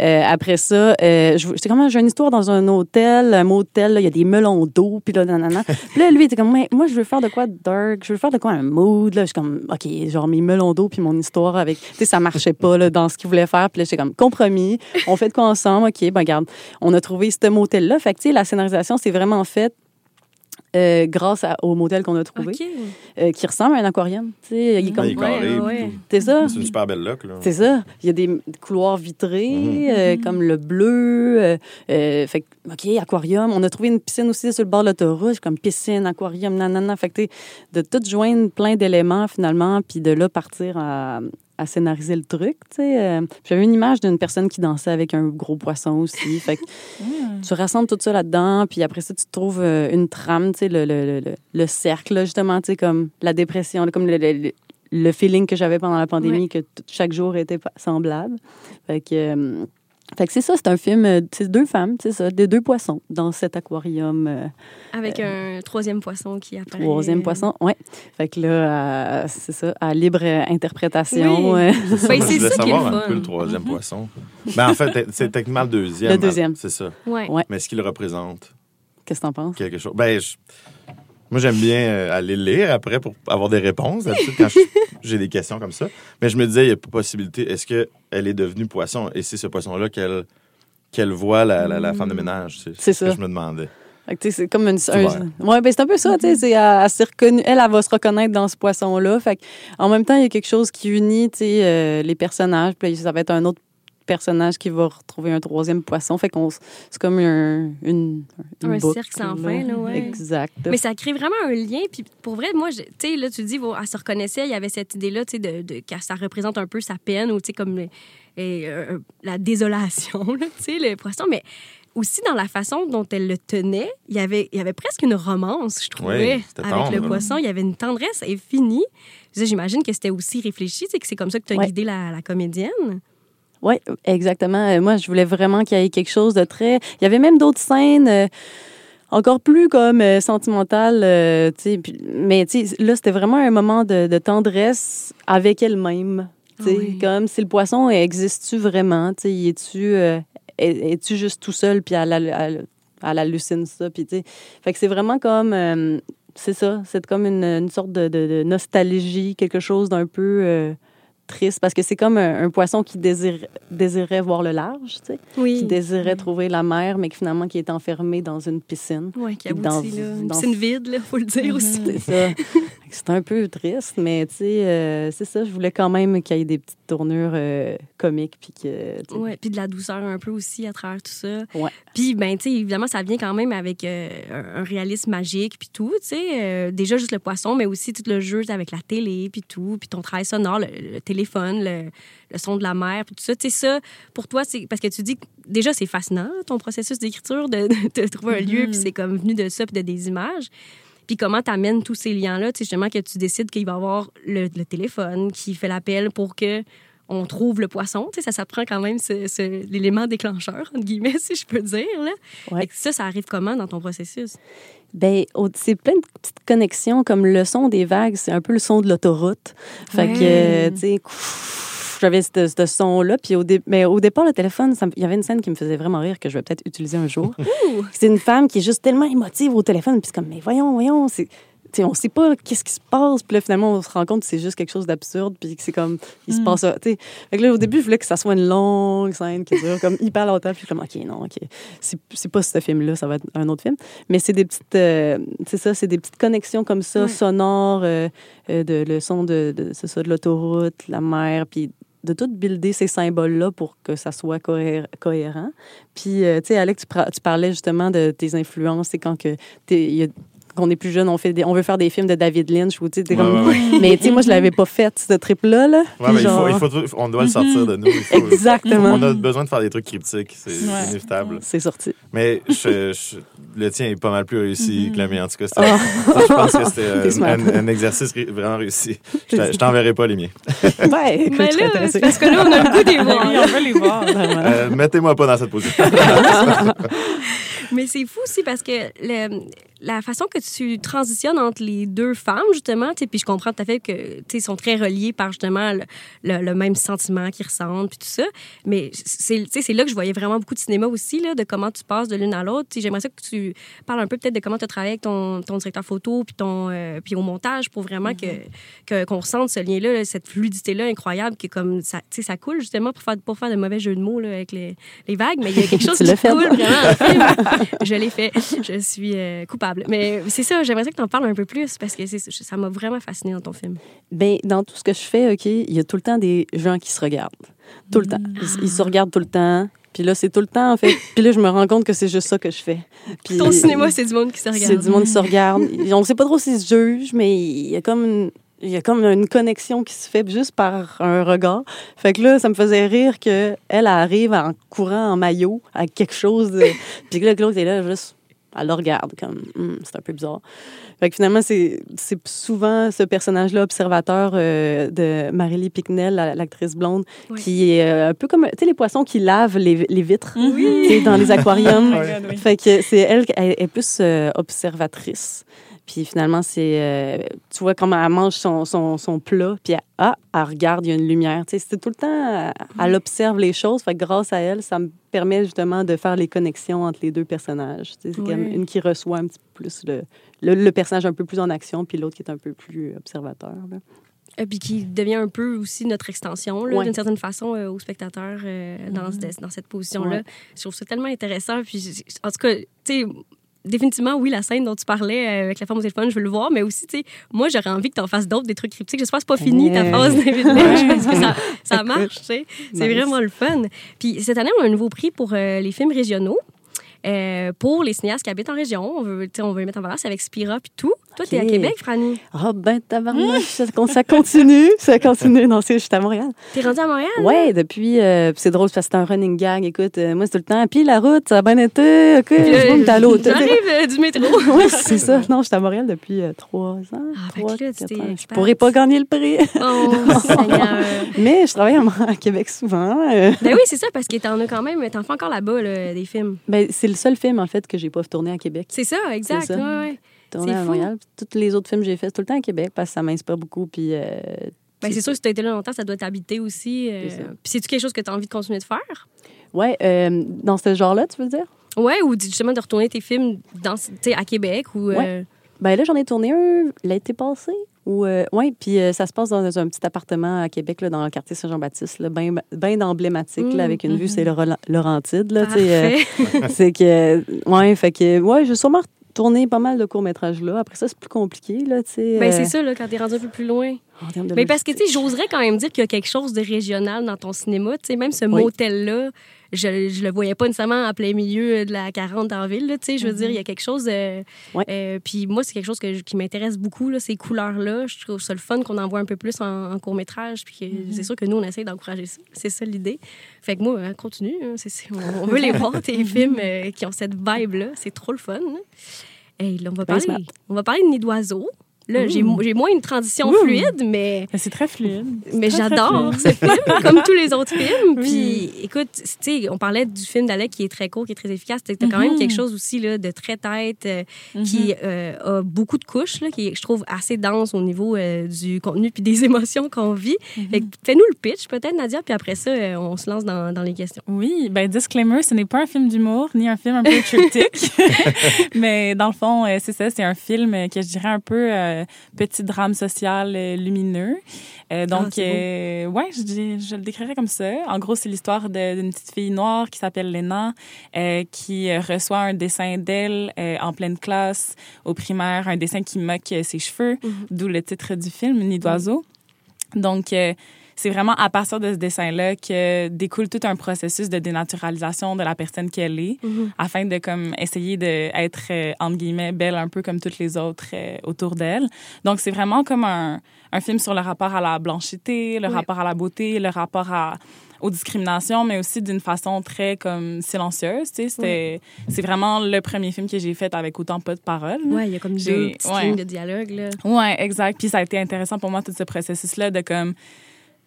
[SPEAKER 3] Euh, après ça, euh, j'étais comme, j'ai une histoire dans un hôtel, un motel, il y a des melons d'eau, puis là, nanana. Puis là, lui, il était comme, moi, je veux faire de quoi dark, je veux faire de quoi un mood, là. Je suis comme, OK, genre mes melons d'eau, puis mon histoire avec, tu sais, ça marchait pas, là, dans ce qu'il voulait faire. Puis là, j'étais comme, compromis, on fait de quoi ensemble? OK, ben, regarde, on a trouvé ce motel-là. Fait que, tu sais, la scénarisation, c'est vraiment faite euh, grâce à- au modèle qu'on a trouvé, euh, qui ressemble à un aquarium. Tu sais, il est
[SPEAKER 2] Il
[SPEAKER 3] comme...
[SPEAKER 2] est carré.
[SPEAKER 1] Ouais, ouais.
[SPEAKER 2] puis
[SPEAKER 3] C'est ça.
[SPEAKER 2] C'est une super belle look. Là.
[SPEAKER 3] C'est ça. Il y a des couloirs vitrés,
[SPEAKER 2] Mhm.
[SPEAKER 3] euh, comme le bleu. fait OK, aquarium. On a trouvé une piscine aussi sur le bord de l'autoroute, comme piscine, aquarium, nanana. Fait que, de tout joindre plein d'éléments, finalement, puis de là partir à, à scénariser le truc, tu sais. Euh, J'avais une image d'une personne qui dansait avec un gros poisson aussi. Fait que
[SPEAKER 4] Hmm.
[SPEAKER 3] tu rassembles tout ça là-dedans, puis après ça, tu trouves euh, une trame, tu sais, le, le, le, le- le cercle, là, justement, tu sais, comme la dépression, comme le, le- le- le feeling que j'avais pendant la pandémie, que chaque jour était semblable. Fait que, euh, fait que c'est ça, c'est un film, euh, c'est deux femmes, c'est ça, des deux poissons dans cet aquarium, euh,
[SPEAKER 1] Avec un troisième poisson qui apparaît.
[SPEAKER 3] troisième poisson, ouais. Fait que là, euh, c'est ça, à libre euh, interprétation.
[SPEAKER 1] Oui.
[SPEAKER 3] euh,
[SPEAKER 1] Ben, c'est
[SPEAKER 2] je voulais
[SPEAKER 1] ça qui est le
[SPEAKER 2] savoir un
[SPEAKER 1] fun.
[SPEAKER 2] peu le troisième poisson. Ben, en fait, c'est techniquement le deuxième.
[SPEAKER 3] Le deuxième.
[SPEAKER 2] C'est ça.
[SPEAKER 1] Ouais.
[SPEAKER 2] Mais est-ce qu'il représente
[SPEAKER 3] Qu'est-ce que t'en penses?
[SPEAKER 2] quelque chose? Ben, je- moi, j'aime bien euh, aller lire après pour avoir des réponses, quand j'ai des questions comme ça. Mais je me disais, il y a possibilité. Est-ce qu'elle est devenue poisson? Et c'est ce poisson-là qu'elle qu'elle voit la, la, la femme de ménage? C'est
[SPEAKER 3] C'est
[SPEAKER 2] ce
[SPEAKER 3] ça.
[SPEAKER 2] que je me demandais.
[SPEAKER 3] C'est comme une. un- ouais, ben c'est un peu ça, c'est, Elle, elle, elle, va se reconnaître dans ce poisson-là. En même temps, il y a quelque chose qui unit, euh, les personnages. Puis ça va être un autre personnage qui va retrouver un troisième poisson. Fait qu'on. C'est comme un. Une, une
[SPEAKER 1] Un
[SPEAKER 3] boucle,
[SPEAKER 1] cercle sans fin, là, ouais.
[SPEAKER 3] Exact.
[SPEAKER 1] Mais ça crée vraiment un lien. Puis pour vrai, moi, tu sais, là, tu dis, elle se reconnaissait, il y avait cette idée-là, tu sais, de, de, que ça représente un peu sa peine ou, tu sais, comme et, euh, la désolation, là, tu sais, le poisson. Mais aussi dans la façon dont elle le tenait, il y avait, il y avait presque une romance, je trouvais,
[SPEAKER 2] Oui,
[SPEAKER 1] avec le
[SPEAKER 2] tendre.
[SPEAKER 1] poisson. Il y avait une tendresse infinie. J'imagine que c'était aussi réfléchi, sais, que c'est comme ça que tu as
[SPEAKER 3] Ouais.
[SPEAKER 1] guidé la, la comédienne.
[SPEAKER 3] Oui, exactement. Euh, Moi, je voulais vraiment qu'il y ait quelque chose de très. Il y avait même d'autres scènes euh, encore plus comme euh, sentimentales, euh, tu sais. puis- Mais tu sais, là, c'était vraiment un moment de, de tendresse avec elle-même.
[SPEAKER 1] Oui.
[SPEAKER 3] Comme si le poisson existe-tu vraiment? Es-tu euh, es- es-tu juste tout seul puis elle, elle, elle, hallucine ça? Puis. Fait que c'est vraiment comme. euh, c'est ça, c'est comme une, une sorte de, de- de nostalgie, quelque chose d'un peu euh, triste, parce que c'est comme un, un poisson qui désire, désirait voir le large, tu sais,
[SPEAKER 1] Oui.
[SPEAKER 3] qui désirait trouver la mer, mais qui finalement qui est enfermé dans une piscine.
[SPEAKER 1] Oui, qui
[SPEAKER 3] dans-
[SPEAKER 1] aboutit, là. Une
[SPEAKER 3] dans-
[SPEAKER 1] piscine vide, là, faut le dire aussi.
[SPEAKER 3] C'est ça. C'est un peu triste, mais tu sais, euh, c'est ça. Je voulais quand même qu'il y ait des petites tournures euh, comiques, puis que.
[SPEAKER 1] Ouais, puis de la douceur un peu aussi à travers tout ça.
[SPEAKER 3] Ouais.
[SPEAKER 1] Puis, ben, tu sais, évidemment, ça vient quand même avec euh, un réalisme magique, puis tout, tu sais. déjà, juste le poisson, mais aussi tout le jeu avec la télé, puis tout, puis ton travail sonore, le, le téléphone, le, le son de la mer, puis tout ça. Tu sais, ça, pour toi, c'est parce que tu dis que déjà, c'est fascinant, ton processus d'écriture, de, de trouver un lieu, puis c'est comme venu de ça, puis de des images. Puis comment tu amènes tous ces liens-là, tu sais, justement, que tu décides qu'il va y avoir le, le téléphone qui fait l'appel pour que on trouve le poisson. Tu sais, ça, ça prend quand même ce- ce- l'élément déclencheur, entre guillemets, si je peux dire. Là.
[SPEAKER 3] Ouais.
[SPEAKER 1] Ça, ça arrive comment dans ton processus?
[SPEAKER 3] Au- c'est plein de petites connexions, comme le son des vagues, c'est un peu le son de l'autoroute. Fait que,
[SPEAKER 1] Ouais.
[SPEAKER 3] tu sais, j'avais ce, son-là. Puis au, dé- mais au départ, le téléphone, ça me- il y avait une scène qui me faisait vraiment rire que je vais peut-être utiliser un jour. c'est une femme qui est juste tellement émotive au téléphone. Puis c'est comme, mais voyons, voyons, c'est. tu sais, on sait pas qu'est-ce qui se passe. Puis là, finalement, on se rend compte que c'est juste quelque chose d'absurde. Puis que c'est comme, il se passe ça. tu sais. Fait que là, au début, je voulais que ça soit une longue scène qui dure comme hyper longtemps. Puis je suis comme, OK, non, OK. C'est pas ce film-là, ça va être un autre film. Mais c'est des petites, euh, c'est ça, c'est des petites connexions comme ça,
[SPEAKER 1] Ouais.
[SPEAKER 3] sonores, euh, euh, de, le son de, de, ça, de l'autoroute, la mer, puis de tout builder ces symboles-là pour que ça soit cohé- cohérent. Puis, euh, tu sais, Alex, tu, parlais justement de tes influences. C'est quand que qu'on est plus jeune, on, fait des- on veut faire des films de David Lynch. Ou, tu sais, t'es
[SPEAKER 2] Ouais,
[SPEAKER 3] comme-
[SPEAKER 2] ouais, ouais.
[SPEAKER 3] Mais tu sais, moi, je l'avais pas fait, ce trip-là. Là.
[SPEAKER 2] Ouais,
[SPEAKER 3] Puis
[SPEAKER 2] mais il faut,
[SPEAKER 3] genre-
[SPEAKER 2] il faut, il faut- on doit le sortir de nous. Il faut-
[SPEAKER 3] Exactement.
[SPEAKER 2] On a besoin de faire des trucs cryptiques, c'est
[SPEAKER 4] Ouais.
[SPEAKER 2] inévitable.
[SPEAKER 3] C'est sorti.
[SPEAKER 2] Mais je- je- le tien est pas mal plus réussi que le mien. En tout cas, c'était- ça, je pense que c'était euh, un, un exercice vraiment réussi. Je je t'enverrai pas les miens.
[SPEAKER 3] Ouais, écoute,
[SPEAKER 1] Mais
[SPEAKER 3] je
[SPEAKER 1] là, c'est parce que là, on a le goût des voir.
[SPEAKER 4] Oui, on veut les voir.
[SPEAKER 3] Vraiment.
[SPEAKER 2] Euh, Mettez-moi pas dans cette position.
[SPEAKER 1] Mais c'est fou aussi parce que le- la façon que tu transitionnes entre les deux femmes, justement, tu sais, puis je comprends tout à fait que tu sais, ils sont très reliés par justement le, le- le même sentiment qu'ils ressentent, puis tout ça. Mais c'est tu sais, c'est là que je voyais vraiment beaucoup de cinéma aussi, là, de comment tu passes de l'une à l'autre. J'aimerais ça que tu parles un peu peut-être de comment tu as travaillé avec ton, ton directeur photo, puis, ton, euh, puis au montage, pour vraiment que que- qu'on ressente ce lien-là, là, cette fluidité-là incroyable, que comme ça, tu sais, ça coule justement pour faire, pour faire de mauvais jeux de mots là, avec les, les vagues, mais il y a quelque chose qui coule vraiment le film. je l'ai fait. Je suis euh, coupable. Mais c'est ça, j'aimerais que tu en parles un peu plus parce que c'est- ça m'a vraiment fasciné dans ton film.
[SPEAKER 3] Ben, dans tout ce que je fais, OK, il y a tout le temps des gens qui se regardent. Tout le temps. Ils, ils se regardent tout le temps. Puis là, c'est tout le temps, en fait. Puis là, je me rends compte que c'est juste ça que je fais. Puis,
[SPEAKER 1] Ton cinéma, c'est du monde qui se
[SPEAKER 3] C'est
[SPEAKER 1] regarde.
[SPEAKER 3] du monde qui se regarde. On ne sait pas trop s'ils se jugent, mais il y a comme une, il y a comme une connexion qui se fait juste par un regard. Fait que là, ça me faisait rire que elle arrive en courant en maillot à quelque chose. de- Puis là, l'autre est là, juste, elle le regarde comme, Hum, c'est un peu bizarre. Fait que finalement, c'est souvent ce personnage-là, observateur euh, de Marélie Picknell, la- l'actrice blonde, qui est euh, un peu comme, les poissons qui lavent les, les vitres
[SPEAKER 4] Oui.
[SPEAKER 3] dans les aquariums.
[SPEAKER 4] Oh oui.
[SPEAKER 3] Fait que c'est elle, elle est plus euh, observatrice. Puis finalement, c'est. euh, tu vois comment elle mange son, son, son plat, puis elle, ah, elle regarde, il y a une lumière. Tu sais, c'est tout le temps. Elle, observe les choses. Fait que grâce à elle, ça me permet justement de faire les connexions entre les deux personnages. Tu sais, c'est comme
[SPEAKER 1] Ouais.
[SPEAKER 3] une qui reçoit un petit peu plus le, le, le personnage un peu plus en action, puis l'autre qui est un peu plus observateur. là.
[SPEAKER 1] Et puis qui devient un peu aussi notre extension, là,
[SPEAKER 3] Ouais.
[SPEAKER 1] d'une certaine façon, euh, aux spectateurs euh, dans, ce- dans cette position-là.
[SPEAKER 3] Ouais.
[SPEAKER 1] Je trouve ça tellement intéressant. Puis, en tout cas, tu sais, définitivement, oui, la scène dont tu parlais euh, avec la femme au téléphone, je veux le voir, mais aussi, tu sais, moi, j'aurais envie que tu en fasses d'autres, des trucs cryptiques. J'espère que c'est pas fini, ta phase Lynch, parce que ça, ça marche, tu sais. C'est
[SPEAKER 3] Nice.
[SPEAKER 1] vraiment le fun. Puis, cette année, on a un nouveau prix pour euh, les films régionaux. euh, pour les cinéastes qui habitent en région, on veut, on veut les mettre en valeur, c'est avec Spira puis tout. Toi, t'es à. Québec, Franny?
[SPEAKER 3] Ah, ben, tabarnak, ça, ça continue. Ça continue. Non, c'est, je suis à Montréal.
[SPEAKER 1] T'es rendu à Montréal?
[SPEAKER 3] Ouais, depuis. euh, c'est drôle parce que c'est un running gag. Écoute, euh, moi, c'est tout le temps. Puis la route, ça a bien été. OK, je
[SPEAKER 1] euh,
[SPEAKER 3] t'es à l'autre.
[SPEAKER 1] J'arrive du métro.
[SPEAKER 3] Oui, c'est ça. Non, je suis à Montréal depuis euh, trois ans.
[SPEAKER 1] Ah,
[SPEAKER 3] trois,
[SPEAKER 1] tu
[SPEAKER 3] quatre ans. Je pourrais pas gagner le prix.
[SPEAKER 1] Oh, Seigneur.
[SPEAKER 3] Mais je travaille à, Québec souvent.
[SPEAKER 1] Ben oui, c'est ça, parce que t'en as quand même, t'en fais encore là-bas, là, des films.
[SPEAKER 3] Ben, c'est le seul film, en fait, que j'ai pas tourné à Québec.
[SPEAKER 1] C'est ça, exact. Ouais, ouais.
[SPEAKER 3] Tourné à
[SPEAKER 1] fou.
[SPEAKER 3] Montréal. Puis Tous les autres films que j'ai faits, tout le temps à Québec parce que ça m'inspire beaucoup. Puis. euh,
[SPEAKER 1] Ben, c'est sûr que si t'as été là longtemps, ça doit t'habiter aussi. euh. Puis c'est-tu quelque chose que t'as envie de continuer de faire?
[SPEAKER 3] ouais, euh, dans ce genre-là, tu veux dire?
[SPEAKER 1] Ouais, ou justement de retourner tes films dans, tu à Québec ou. euh,
[SPEAKER 3] Ben là, j'en ai tourné un l'été passé. Ou oui, puis euh, ça se passe dans un petit appartement à Québec, là, dans le quartier Saint-Jean-Baptiste, bien ben emblématique,
[SPEAKER 1] Mm,
[SPEAKER 3] là, avec une vue,
[SPEAKER 4] mhm.
[SPEAKER 3] c'est le Laurentide. Là, tu euh, c'est que, ouais, fait que, ouais, j'ai sûrement tourné pas mal de courts-métrages là. Après ça, c'est plus compliqué, là, tu sais.
[SPEAKER 1] ben,
[SPEAKER 3] euh,
[SPEAKER 1] c'est ça, là, quand t'es rendu un peu plus loin.
[SPEAKER 3] en termes de
[SPEAKER 1] Mais parce que, tu sais, j'oserais quand même dire qu'il y a quelque chose de régional dans ton cinéma. Tu sais, même ce
[SPEAKER 3] Oui.
[SPEAKER 1] motel-là, je, je le voyais pas nécessairement en plein milieu de la 40 en ville. là, Tu sais, je veux dire, il y a quelque chose. euh,
[SPEAKER 3] Ouais.
[SPEAKER 1] euh, puis moi, c'est quelque chose que qui m'intéresse beaucoup, là, ces couleurs-là. Je trouve ça le fun qu'on en voit un peu plus en, en court-métrage. Puis que c'est sûr que nous, on essaie d'encourager ça. C'est ça l'idée. Fait que moi, hein, continue. hein, on, on veut les voir, tes films euh, qui ont cette vibe-là. C'est trop le fun. hein. Hey, là, on, va
[SPEAKER 3] Ben
[SPEAKER 1] parler, on va parler de Nid d'oiseau. Là, j'ai mo- j'ai moins une transition
[SPEAKER 4] Ouh.
[SPEAKER 1] fluide, mais
[SPEAKER 4] C'est très fluide.
[SPEAKER 1] Mais j'adore ce film, comme tous les autres films.
[SPEAKER 4] Oui.
[SPEAKER 1] Puis, écoute, tu sais, on parlait du film d'Alec qui est très court, qui est très efficace. T'as quand même
[SPEAKER 4] Mhm.
[SPEAKER 1] quelque chose aussi là, de très tête, euh, qui euh, a beaucoup de couches, là, qui est, je trouve, assez dense au niveau euh, du contenu puis des émotions qu'on vit. Fait que Fais-nous le pitch, peut-être, Nadia, puis après ça, on se lance dans, dans les questions.
[SPEAKER 4] Oui, ben disclaimer, ce n'est pas un film d'humour ni un film un peu cryptique. Mais dans le fond, c'est ça, c'est un film que je dirais un peu petit drame social euh, lumineux. Euh, donc,
[SPEAKER 1] Ah,
[SPEAKER 4] euh, ouais, je, le décrirais comme ça. En gros, c'est l'histoire d'une petite fille noire qui s'appelle Lena, euh, qui euh, reçoit un dessin d'elle euh, en pleine classe au primaire, un dessin qui moque euh, ses cheveux,
[SPEAKER 1] Mhm.
[SPEAKER 4] d'où le titre du film, Nid d'oiseau. Donc, euh, c'est vraiment à partir de ce dessin-là que découle tout un processus de dénaturalisation de la personne qu'elle est, afin de comme essayer d'être euh, entre guillemets belle un peu comme toutes les autres euh, autour d'elle. Donc c'est vraiment comme un, un film sur le rapport à la blanchité, le
[SPEAKER 1] Oui.
[SPEAKER 4] rapport à la beauté, le rapport à aux discriminations, mais aussi d'une façon très comme silencieuse. Tu sais, c'est vraiment le premier film que j'ai fait avec autant pas de paroles.
[SPEAKER 1] Ouais, il y a comme deux petites
[SPEAKER 4] ouais.
[SPEAKER 1] lignes de dialogue.
[SPEAKER 4] Ouais, exact. Puis ça a été intéressant pour moi tout ce processus-là de comme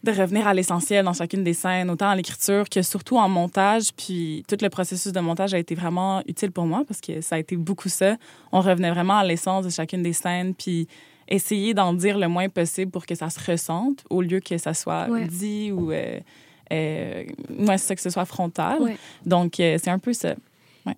[SPEAKER 4] de revenir à l'essentiel dans chacune des scènes, autant à l'écriture que surtout en montage. Puis tout le processus de montage a été vraiment utile pour moi parce que ça a été beaucoup ça. On revenait vraiment à l'essence de chacune des scènes, puis essayer d'en dire le moins possible pour que ça se ressente au lieu que ça soit
[SPEAKER 1] Ouais.
[SPEAKER 4] dit ou euh, euh, ouais, c'est ça que ce soit frontal.
[SPEAKER 1] Ouais.
[SPEAKER 4] Donc euh, c'est un peu ça.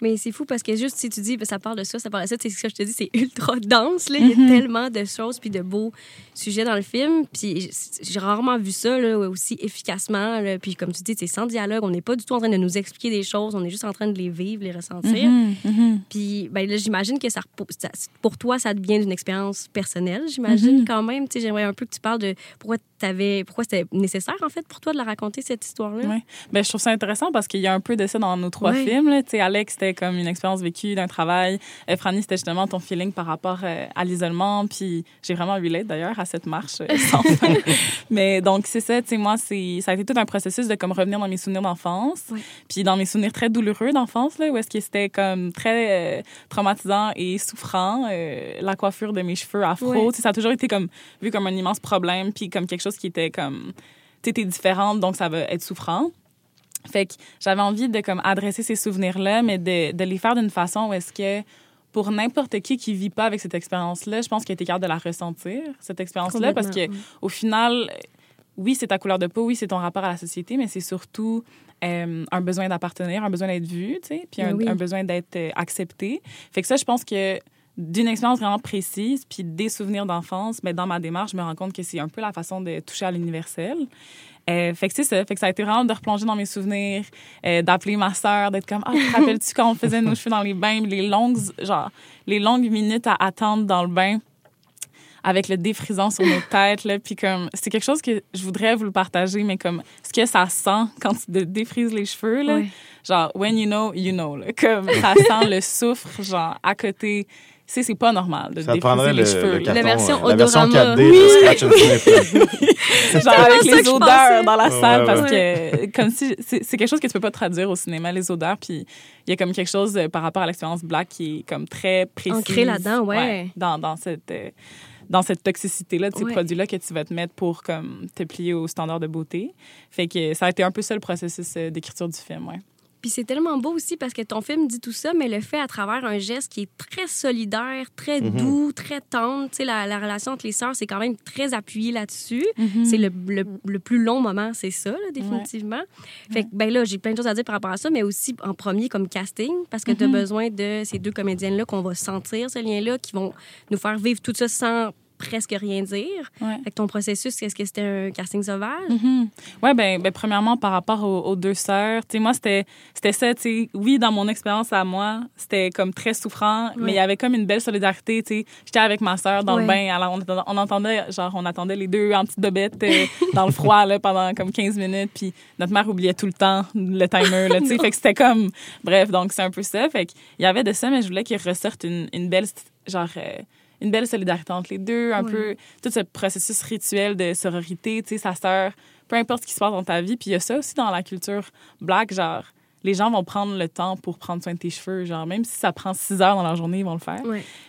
[SPEAKER 1] Mais c'est fou parce que juste si tu dis, ben, ça parle de ça, ça parle de ça, c'est ce que je te dis, c'est ultra dense. Là. Il y a
[SPEAKER 4] Mhm.
[SPEAKER 1] tellement de choses puis de beaux sujets dans le film. Puis j'ai rarement vu ça là, aussi efficacement. là. Puis comme tu dis, c'est sans dialogue. On n'est pas du tout en train de nous expliquer des choses. On est juste en train de les vivre, les ressentir.
[SPEAKER 4] Mhm, mhm.
[SPEAKER 1] Puis ben, là, j'imagine que ça, pour toi, ça devient une expérience personnelle. J'imagine
[SPEAKER 4] Mhm.
[SPEAKER 1] quand même. J'aimerais un peu que tu parles de pourquoi, t'avais, pourquoi c'était nécessaire, en fait, pour toi de la raconter, cette histoire-là.
[SPEAKER 4] Ouais. Ben, je trouve ça intéressant parce qu'il y a un peu de ça dans nos trois
[SPEAKER 1] Ouais.
[SPEAKER 4] films. Alex, c'était comme une expérience vécue d'un travail. Euh, Franny, c'était justement ton feeling par rapport euh, à l'isolement. Puis j'ai vraiment relate d'ailleurs à cette marche euh, sans fin. Mais donc, c'est ça, tu sais, moi, c'est, ça a été tout un processus de comme revenir dans mes souvenirs d'enfance. Puis dans mes souvenirs très douloureux d'enfance, là, où est-ce que c'était comme très euh, traumatisant et souffrant, la coiffure de mes cheveux afro. Sais, Ça a toujours été comme vu comme un immense problème, puis comme quelque chose qui était comme, tu t'es différente, donc ça va être souffrant. Fait que j'avais envie de comme adresser ces souvenirs-là, mais de, de les faire d'une façon où est-ce que pour n'importe qui qui vit pas avec cette expérience-là, je pense qu'il est capable de la ressentir, cette expérience-là, parce que au final, oui, c'est ta couleur de peau, oui, c'est ton rapport à la société, mais c'est surtout euh, un besoin d'appartenir, un besoin d'être vu, tu sais, puis un,
[SPEAKER 1] Ben oui.
[SPEAKER 4] un besoin d'être euh, accepté. Fait que ça, je pense que d'une expérience vraiment précise, puis des souvenirs d'enfance, mais dans ma démarche, je me rends compte que c'est un peu la façon de toucher à l'universel. Euh, fait que c'est ça. Fait que ça a été vraiment de replonger dans mes souvenirs, euh, d'appeler ma sœur, d'être comme, ah, te rappelles-tu quand on faisait nos cheveux dans les bains, les longues, genre, les longues minutes à attendre dans le bain avec le défrisant sur nos têtes, là. Puis comme, c'est quelque chose que je voudrais vous le partager, mais comme, ce que ça sent quand tu te défrises les cheveux, là.
[SPEAKER 1] Ouais.
[SPEAKER 4] Genre, when you know, you know, là. Comme, ça sent le soufre, genre, à côté. Sais, c'est pas normal de
[SPEAKER 2] Ça
[SPEAKER 4] défriser
[SPEAKER 2] prendrait
[SPEAKER 4] les
[SPEAKER 2] le,
[SPEAKER 4] cheveux,
[SPEAKER 2] le
[SPEAKER 4] là.
[SPEAKER 2] carton,
[SPEAKER 1] La version
[SPEAKER 2] euh, la version
[SPEAKER 1] odorama.
[SPEAKER 2] 4D de Scratch là.
[SPEAKER 4] genre avec les
[SPEAKER 1] je
[SPEAKER 4] odeurs dans la
[SPEAKER 2] Ouais,
[SPEAKER 4] salle
[SPEAKER 2] ouais,
[SPEAKER 4] parce que comme si c'est c'est quelque chose que tu peux pas traduire au cinéma les odeurs puis il y a comme quelque chose euh, par rapport à l'expérience black qui est comme très précis
[SPEAKER 1] Ancré là-dedans, ouais.
[SPEAKER 4] dans, dans cette euh, dans cette toxicité là de ces
[SPEAKER 1] Ouais.
[SPEAKER 4] produits là que tu vas te mettre pour comme te plier aux standards de beauté fait que ça a été un peu ça le processus euh, d'écriture du film ouais
[SPEAKER 1] Puis c'est tellement beau aussi parce que ton film dit tout ça, mais le fait à travers un geste qui est très solidaire, très
[SPEAKER 2] Mhm.
[SPEAKER 1] doux, très tendre. Tu sais, la, la relation entre les sœurs, c'est quand même très appuyé là-dessus.
[SPEAKER 4] Mm.
[SPEAKER 1] C'est le, le, le plus long moment, c'est ça, là, définitivement. Fait que, ben là, j'ai plein de choses à dire par rapport à ça, mais aussi en premier comme casting, parce que tu as
[SPEAKER 4] Mhm.
[SPEAKER 1] besoin de ces deux comédiennes-là qu'on va sentir, ce lien-là, qui vont nous faire vivre tout ça sans presque rien dire.
[SPEAKER 4] ouais
[SPEAKER 1] Fait que ton processus, est-ce que c'était un casting sauvage?
[SPEAKER 4] Mhm. Ouais, ben, ben, premièrement, par rapport aux, aux deux sœurs, tu sais, moi, c'était ça, tu sais. Oui, dans mon expérience à moi, c'était comme très souffrant, mais il y avait comme une belle solidarité, tu sais. J'étais avec ma sœur dans le bain, alors on, entendait, genre, on attendait les deux en petite bobette euh, dans le froid, là, pendant comme 15 minutes, puis notre mère oubliait tout le temps le timer, là, tu sais. fait que c'était comme, bref, donc c'est un peu ça. Fait qu'il y avait de ça, mais je voulais qu'il ressorte une, une belle, genre, euh, une belle solidarité entre les deux, un peu tout ce processus rituel de sororité, tu sais, sa sœur, peu importe ce qui se passe dans ta vie. Puis il y a ça aussi dans la culture black, genre, les gens vont prendre le temps pour prendre soin de tes cheveux, genre, même si ça prend six heures dans la journée, ils vont le faire.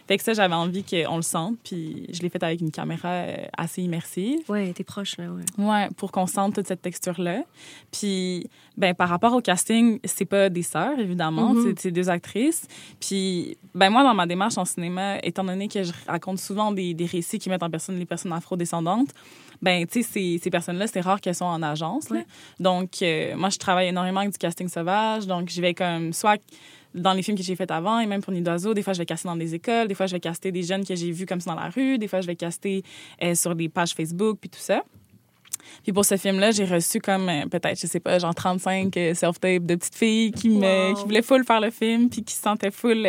[SPEAKER 4] Fait que ça, j'avais envie qu'on le sente, puis je l'ai fait avec une caméra euh, assez immersive.
[SPEAKER 1] Ouais, t'es proche, là, ouais.
[SPEAKER 4] Ouais, pour qu'on sente toute cette texture-là. Puis, ben, par rapport au casting, c'est pas des sœurs, évidemment,
[SPEAKER 1] Mhm.
[SPEAKER 4] c'est- c'est deux actrices. Puis, ben, moi, dans ma démarche en cinéma, étant donné que je raconte souvent des, des récits qui mettent en personne les personnes afrodescendantes, ben, tu sais, ces, ces personnes-là, c'est rare qu'elles sont en agence. là.
[SPEAKER 1] Ouais.
[SPEAKER 4] Donc, euh, moi, je travaille énormément avec du casting sauvage. Donc, je vais comme soit dans les films que j'ai fait avant et même pour Nid d'oiseau, des fois je vais caster dans des écoles, des fois je vais caster des jeunes que j'ai vus comme ça dans la rue, des fois je vais caster euh, sur des pages Facebook puis tout ça. Puis pour ce film-là, j'ai reçu comme euh, peut-être, je sais pas, genre 35 euh, self-tapes de petites filles qui, me,
[SPEAKER 1] Wow.
[SPEAKER 4] qui voulaient full faire le film puis qui se sentaient full,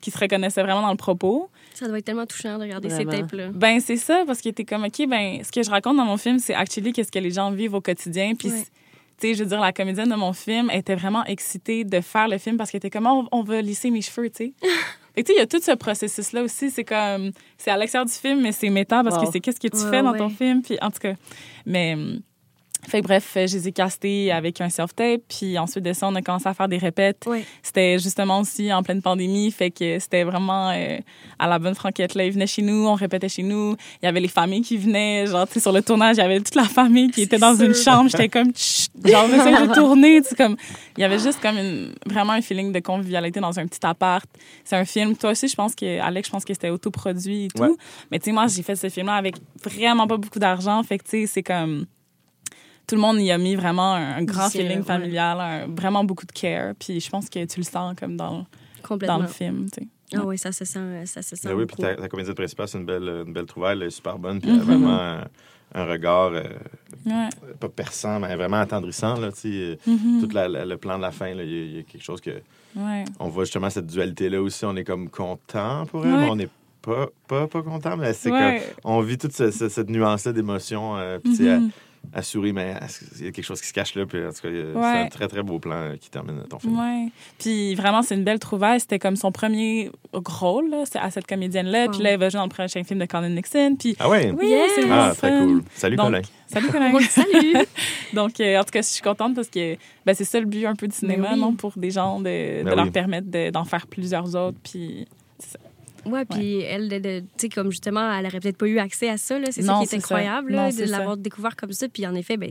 [SPEAKER 4] qui se reconnaissaient vraiment dans le propos.
[SPEAKER 1] Ça doit être tellement touchant de regarder
[SPEAKER 3] Vraiment.
[SPEAKER 1] ces tapes-là.
[SPEAKER 4] Ben c'est ça, parce qu'il était comme, OK, ben ce que je raconte dans mon film, c'est actually qu'est-ce que les gens vivent au quotidien. Puis,
[SPEAKER 1] Ouais.
[SPEAKER 4] tu sais, je veux dire, la comédienne de mon film était vraiment excitée de faire le film parce qu'elle était comme, on, on va lisser mes cheveux, tu sais. Fait que, tu sais, il y a tout ce processus-là aussi. C'est comme, c'est à l'extérieur du film, mais c'est méta parce
[SPEAKER 3] Wow.
[SPEAKER 4] que c'est qu'est-ce que tu
[SPEAKER 1] Ouais,
[SPEAKER 4] fais dans
[SPEAKER 1] ouais.
[SPEAKER 4] ton film. Puis, en tout cas, mais. Fait que bref, je les ai castés avec un self-tape. Puis ensuite de ça, on a commencé à faire des répètes. C'était justement aussi en pleine pandémie. Fait que c'était vraiment euh, à la bonne franquette. Là, ils venaient chez nous, on répétait chez nous. Il y avait les familles qui venaient. Genre, tu sais, sur le tournage, il y avait toute la famille qui était dans
[SPEAKER 1] sûr.
[SPEAKER 4] une chambre. J'étais comme, Chut! genre, j'essaie de tourner. Tu sais, comme, il y avait juste comme une, vraiment un feeling de convivialité dans un petit appart. C'est un film. Toi aussi, je pense que, Alex, je pense que c'était autoproduit et tout.
[SPEAKER 2] Ouais.
[SPEAKER 4] Mais tu sais, moi, j'ai fait ce film-là avec vraiment pas beaucoup d'argent. Fait que, tu sais, c'est comme. Tout le monde y a mis vraiment un, grand feeling
[SPEAKER 1] ouais.
[SPEAKER 4] familial, un- vraiment beaucoup de care. Puis je pense que tu le sens comme dans,
[SPEAKER 1] Complètement.
[SPEAKER 4] dans le film, tu sais.
[SPEAKER 1] Ah oui, ça se sent, ça se sent
[SPEAKER 2] Ben oui, puis ta, ta comédienne principale, c'est une belle, une belle trouvaille, elle est super bonne, puis elle a vraiment un, un regard, euh,
[SPEAKER 4] Ouais.
[SPEAKER 2] pas perçant, mais vraiment attendrissant, là, tu sais.
[SPEAKER 4] Mhm.
[SPEAKER 2] Tout la- la- le plan de la fin, là, il y, a- il y a quelque chose que...
[SPEAKER 4] Ouais.
[SPEAKER 2] On voit justement cette dualité-là aussi, on est comme content pour elle,
[SPEAKER 4] Ouais.
[SPEAKER 2] mais on n'est pas, pas, pas content, mais c'est
[SPEAKER 4] Ouais.
[SPEAKER 2] qu'on vit toute ce- ce- cette nuance-là d'émotion, euh. Assuré, mais il y a quelque chose qui se cache là. Puis, en tout cas, c'est un très, très beau plan euh, qui termine ton film.
[SPEAKER 4] Ouais. Puis vraiment, c'est une belle trouvaille. C'était comme son premier rôle là, c'est à cette comédienne-là.
[SPEAKER 1] Wow.
[SPEAKER 4] Puis là, elle va jouer dans le prochain film de Colin Nixon. Puis
[SPEAKER 2] Ah ouais?
[SPEAKER 4] oui,
[SPEAKER 1] Yes!
[SPEAKER 4] c'est
[SPEAKER 2] Ah, très
[SPEAKER 4] fun.
[SPEAKER 2] cool. Salut,
[SPEAKER 4] Donc,
[SPEAKER 2] Colin.
[SPEAKER 4] Salut, Colin.
[SPEAKER 1] On le salue.
[SPEAKER 4] Donc, euh, en tout cas, je suis contente parce que ben, c'est ça le but un peu du cinéma,
[SPEAKER 1] Ben oui.
[SPEAKER 4] non? Pour des gens, de, de
[SPEAKER 2] Ben
[SPEAKER 4] leur permettre de- d'en faire plusieurs autres. Puis,
[SPEAKER 1] Ouais, puis elle, tu sais, comme justement, elle aurait peut-être pas eu accès à ça, là. C'est ça qui est incroyable,
[SPEAKER 4] ça.
[SPEAKER 1] là,
[SPEAKER 4] Non,
[SPEAKER 1] de l'avoir découvert comme ça. Puis en effet, ben,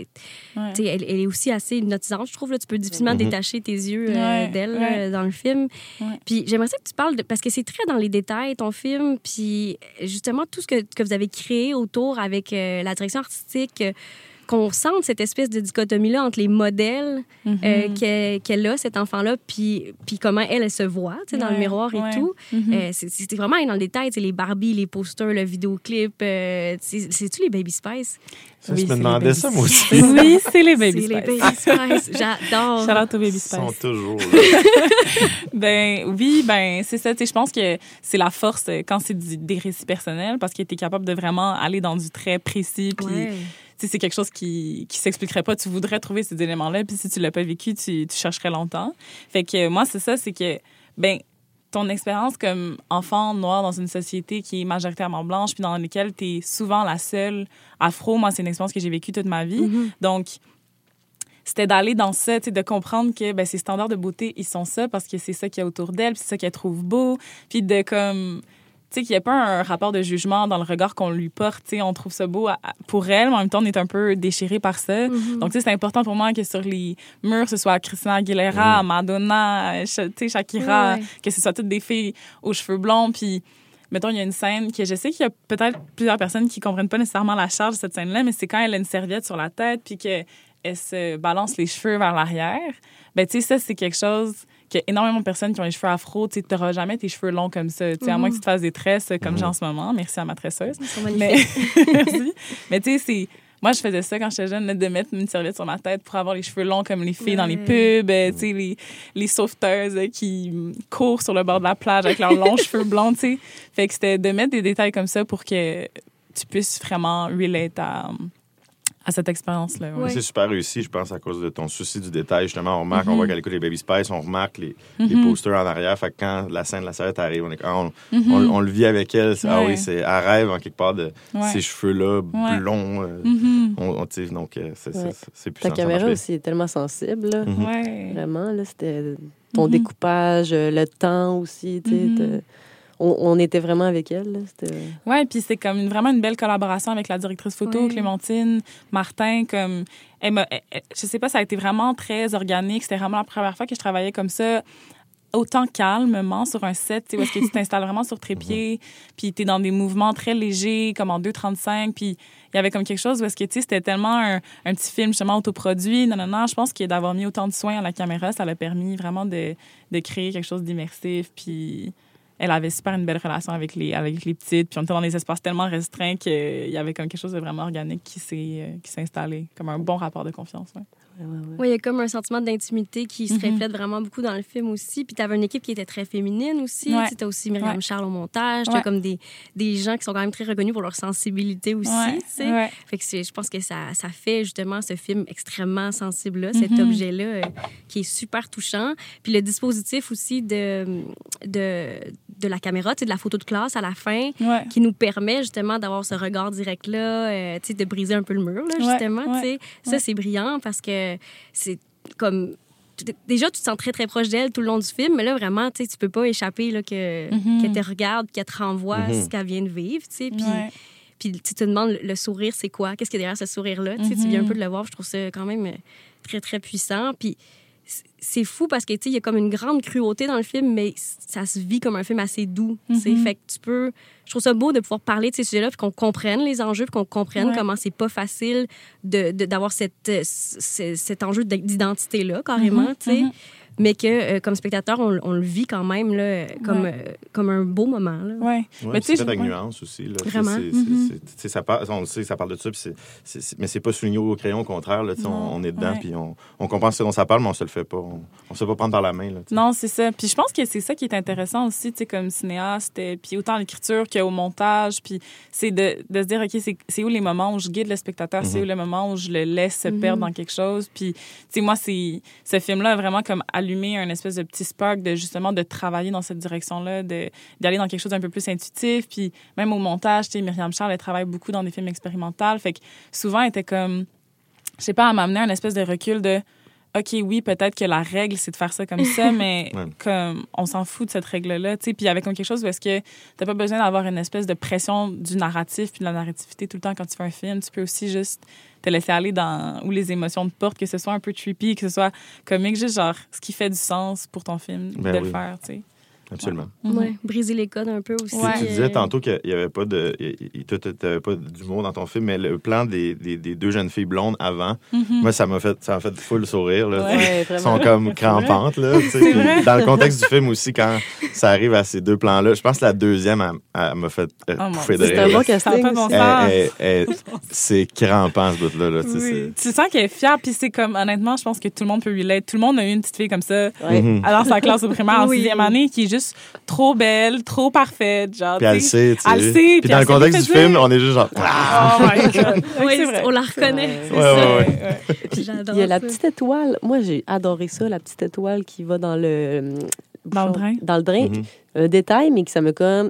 [SPEAKER 4] ouais.
[SPEAKER 1] tu sais, elle, elle est aussi assez hypnotisante, je trouve. Là. Tu peux difficilement
[SPEAKER 2] Mhm.
[SPEAKER 1] détacher tes yeux euh,
[SPEAKER 4] Ouais,
[SPEAKER 1] d'elle
[SPEAKER 4] ouais.
[SPEAKER 1] dans le film.
[SPEAKER 4] Ouais.
[SPEAKER 1] Puis j'aimerais ça que tu parles de... Parce que c'est très dans les détails, ton film. Puis justement, tout ce que, que vous avez créé autour avec euh, la direction artistique... qu'on sente cette espèce de dichotomie-là entre les modèles
[SPEAKER 4] Mhm.
[SPEAKER 1] euh, qu'elle qu'elle a, cet enfant-là, puis, puis comment elle, elle se voit tu sais, dans le miroir et
[SPEAKER 4] ouais.
[SPEAKER 1] tout.
[SPEAKER 4] Mhm.
[SPEAKER 1] Euh, c'est- C'était vraiment dans le détail, les Barbie, les posters, le vidéoclip. euh, c'est- C'est-tu les Baby Spice?
[SPEAKER 2] Ça,
[SPEAKER 4] Oui,
[SPEAKER 2] je me demandais
[SPEAKER 4] Baby
[SPEAKER 2] ça,
[SPEAKER 4] Spice.
[SPEAKER 2] moi aussi.
[SPEAKER 4] Oui, c'est les Baby
[SPEAKER 1] C'est les
[SPEAKER 4] Spice.
[SPEAKER 1] Baby Spice. J'adore.
[SPEAKER 4] Shout out aux Baby
[SPEAKER 2] Ils sont
[SPEAKER 4] Spice.
[SPEAKER 2] toujours là.
[SPEAKER 4] Ben oui, ben c'est ça. Tu sais, je pense que c'est la force euh, quand c'est des récits personnels parce que tu es capable de vraiment aller dans du très précis. Puis, c'est quelque chose qui qui s'expliquerait pas. Tu voudrais trouver ces éléments-là, puis si tu l'as pas vécu, tu, tu chercherais longtemps. Fait que euh, moi, c'est ça, c'est que, ben ton expérience comme enfant noir dans une société qui est majoritairement blanche, puis dans laquelle tu es souvent la seule afro, moi, c'est une expérience que j'ai vécue toute ma vie.
[SPEAKER 1] Mhm.
[SPEAKER 4] Donc, c'était d'aller dans ça, de comprendre que ben, ces standards de beauté, ils sont ça parce que c'est ça qu'il y a autour d'elle, c'est ça qu'elle trouve beau, puis de comme, tu sais, qu'il n'y a pas un rapport de jugement dans le regard qu'on lui porte, tu sais, on trouve ça beau à- pour elle, mais en même temps, on est un peu déchiré par ça.
[SPEAKER 1] Mhm.
[SPEAKER 4] Donc, tu sais, c'est important pour moi que sur les murs, ce soit Christina Aguilera, Madonna, Sha- tu sais, Shakira, que ce soit toutes des filles aux cheveux blonds, puis mettons, il y a une scène que je sais qu'il y a peut-être plusieurs personnes qui comprennent pas nécessairement la charge de cette scène-là, mais c'est quand elle a une serviette sur la tête, puis qu'elle se balance les cheveux vers l'arrière. Ben, tu sais, ça, c'est quelque chose qu'il y a énormément de personnes qui ont les cheveux afro. Tu n'auras jamais tes cheveux longs comme ça. Tu sais, à moins que tu te fasses des tresses comme j'ai en ce moment. Merci à ma tresseuse.
[SPEAKER 1] Ils sont
[SPEAKER 4] Mais,
[SPEAKER 1] magnifiques.
[SPEAKER 4] Merci. Mais tu sais, c'est. Moi, je faisais ça quand j'étais jeune, de mettre une serviette sur ma tête pour avoir les cheveux longs comme les filles dans les pubs, euh, tu sais, les, les sauveteuses euh, qui courent sur le bord de la plage avec leurs longs cheveux blonds, tu sais. Fait que c'était de mettre des détails comme ça pour que tu puisses vraiment relate à, à cette expérience-là. ouais.
[SPEAKER 1] Ouais.
[SPEAKER 2] C'est super réussi, je pense, à cause de ton souci du détail. Justement, on remarque, on
[SPEAKER 4] Mhm.
[SPEAKER 2] voit qu'elle écoute les Baby Spice, on remarque les, les
[SPEAKER 4] Mhm.
[SPEAKER 2] posters en arrière. Fait que quand la scène de la serviette arrive, on, est, ah, on, on- on le vit avec elle. C'est- Ah oui, c'est à rêve en quelque part de
[SPEAKER 4] Ouais.
[SPEAKER 2] ces cheveux-là
[SPEAKER 4] Ouais.
[SPEAKER 2] blonds. euh, on, donc, euh, c'est
[SPEAKER 3] Ta
[SPEAKER 2] puissant. ça
[SPEAKER 3] caméra aussi est tellement sensible. là.
[SPEAKER 4] Ouais.
[SPEAKER 3] Vraiment, là, c'était ton découpage, euh, le temps aussi. tu sais, t'as- on, on était vraiment avec elle.
[SPEAKER 4] Ouais, puis c'est comme une- vraiment une belle collaboration avec la directrice photo,
[SPEAKER 1] Ouais.
[SPEAKER 4] Clémentine, Martin. Comme, elle m'a- elle- elle- je sais pas, ça a été vraiment très organique. C'était vraiment la première fois que je travaillais comme ça, autant calmement sur un set, tu sais, où est-ce que tu t'installes vraiment sur trépied, puis tu es dans des mouvements très légers, comme en 2,35, puis il y avait comme quelque chose où est-ce que, tu sais, c'était tellement un, un petit film, justement, autoproduit, non, non, non. Je pense que d'avoir mis autant de soins à la caméra, ça l'a permis vraiment de, de créer quelque chose d'immersif, puis elle avait super une belle relation avec les, avec les petites. Puis on était dans des espaces tellement restreints qu'il y avait comme quelque chose de vraiment organique qui s'est euh, installé, comme un bon rapport de confiance. Ouais,
[SPEAKER 3] ouais, ouais.
[SPEAKER 1] Oui, il y a comme un sentiment d'intimité qui se
[SPEAKER 4] Mhm.
[SPEAKER 1] reflète vraiment beaucoup dans le film aussi. Puis tu avais une équipe qui était très féminine aussi. Tu as aussi Myriam. Charles au montage. Tu as comme des, des gens qui sont quand même très reconnus pour leur sensibilité aussi. Fait que je pense que ça, ça fait justement ce film extrêmement sensible-là, cet
[SPEAKER 4] Mhm.
[SPEAKER 1] objet-là euh, qui est super touchant. Puis le dispositif aussi de, de, de la caméra, de la photo de classe à la fin, qui nous permet justement d'avoir ce regard direct-là, euh, de briser un peu le mur, là, justement. Ça, c'est brillant parce que c'est comme... Déjà, tu te sens très, très proche d'elle tout le long du film, mais là, vraiment, tu sais, tu peux pas échapper là, que,
[SPEAKER 4] Mhm.
[SPEAKER 1] qu'elle te regarde, qu'elle te renvoie à
[SPEAKER 2] Mhm.
[SPEAKER 1] ce qu'elle vient de vivre, tu sais. Puis,
[SPEAKER 4] Ouais.
[SPEAKER 1] puis tu te demandes le- sourire, c'est quoi? Qu'est-ce qu'il y a derrière ce sourire-là? Tu Tu viens un peu de le voir. Je trouve ça quand même euh, très, très puissant. Puis c'est fou parce que, tu sais, il y a comme une grande cruauté dans le film, mais ça se vit comme un film assez doux, sais.
[SPEAKER 4] Mhm.
[SPEAKER 1] Fait que tu peux... Je trouve ça beau de pouvoir parler de ces sujets-là, puis qu'on comprenne les enjeux, puis qu'on comprenne
[SPEAKER 4] Ouais.
[SPEAKER 1] comment c'est pas facile de- de- d'avoir cette, euh, c- cet enjeu d'identité-là, carrément,
[SPEAKER 4] Mhm,
[SPEAKER 1] tu sais.
[SPEAKER 4] mhm.
[SPEAKER 1] Mais que euh, comme spectateur, on, on le vit quand même là, comme,
[SPEAKER 4] Ouais.
[SPEAKER 1] euh, comme un beau moment. Là.
[SPEAKER 4] Ouais.
[SPEAKER 2] Ouais,
[SPEAKER 4] Mais tu sais,
[SPEAKER 2] c'est
[SPEAKER 4] ouais.
[SPEAKER 2] nuance aussi. Là.
[SPEAKER 1] Vraiment.
[SPEAKER 4] Mhm.
[SPEAKER 2] sais, ça parle, on le sait, ça parle de ça, puis c'est- c'est- c'est- mais c'est pas souligné au crayon, au contraire. Là, on, on est dedans, puis on, on comprend ce dont ça parle, mais on se le fait pas. On, on se fait pas prendre par la main. Là.
[SPEAKER 4] Non, c'est ça. Puis je pense que c'est ça qui est intéressant aussi, comme cinéaste, euh, puis autant à l'écriture qu'au montage, puis c'est de, de se dire, OK, c'est- où les moments où je guide le spectateur, c'est
[SPEAKER 2] Mhm.
[SPEAKER 4] où le moment où je le laisse se perdre dans quelque chose. Puis, tu sais, moi, c'est ce film-là a vraiment comme allumé un espèce de petit spark de justement de travailler dans cette direction-là, d'aller dans quelque chose d'un peu plus intuitif. Puis même au montage, tu sais, Myriam Charles, elle travaille beaucoup dans des films expérimentaux. Fait que souvent, elle était comme, je sais pas, elle m'amenait un espèce de recul de OK, oui, peut-être que la règle, c'est de faire ça comme ça, mais
[SPEAKER 2] Ouais.
[SPEAKER 4] comme on s'en fout de cette règle-là, tu sais. Puis il y avait comme quelque chose où est-ce que t'as pas besoin d'avoir une espèce de pression du narratif puis de la narrativité tout le temps quand tu fais un film. Tu peux aussi juste te laisser aller dans où les émotions te portent, que ce soit un peu trippy, que ce soit comique, juste genre ce qui fait du sens pour ton film,
[SPEAKER 2] Ben
[SPEAKER 4] de
[SPEAKER 2] oui.
[SPEAKER 4] le faire, tu sais.
[SPEAKER 2] Absolument.
[SPEAKER 1] Ouais, briser les codes un peu aussi.
[SPEAKER 2] Tu-
[SPEAKER 4] Ouais.
[SPEAKER 2] Tu, disais tantôt qu'il n'y avait pas de. tu n'avais pas d'humour dans ton film, mais le plan des, des, des deux jeunes filles blondes avant,
[SPEAKER 4] Mhm.
[SPEAKER 2] moi, ça m'a fait, ça m'a fait full sourire. Là, sont comme crampantes. Là, Puis. Dans le contexte du film aussi, quand ça arrive à ces deux plans-là, je pense que la deuxième, elle, m'a fait euh,
[SPEAKER 4] Oh
[SPEAKER 2] pouffer de
[SPEAKER 4] Dieu.
[SPEAKER 3] C'est un
[SPEAKER 2] rire.
[SPEAKER 3] bon casting.
[SPEAKER 2] c'est crampant, ce bout-là. Là, tu sais,
[SPEAKER 4] Oui. Tu sens qu'elle est fière, puis c'est comme, honnêtement, je pense que tout le monde peut relate. Tout le monde a eu une petite fille comme ça. Alors, sa classe au primaire en sixième année, qui est juste trop belle, trop parfaite, genre.
[SPEAKER 2] Puis elle sait. tu sais.
[SPEAKER 4] Elle le sait, puis
[SPEAKER 2] Puis dans
[SPEAKER 4] elle
[SPEAKER 2] le contexte du film, on est juste genre.
[SPEAKER 4] Oh my God.
[SPEAKER 1] Oui,
[SPEAKER 4] c'est vrai.
[SPEAKER 1] on la reconnaît.
[SPEAKER 2] Ouais,
[SPEAKER 1] ça.
[SPEAKER 2] ouais, ouais.
[SPEAKER 1] J'adore
[SPEAKER 3] Il y a la petite étoile. Moi, j'ai adoré ça, la petite étoile qui va dans le.
[SPEAKER 4] Dans le drain?
[SPEAKER 3] Dans le drain.
[SPEAKER 2] Mhm.
[SPEAKER 3] Un détail, mais que ça m'a comme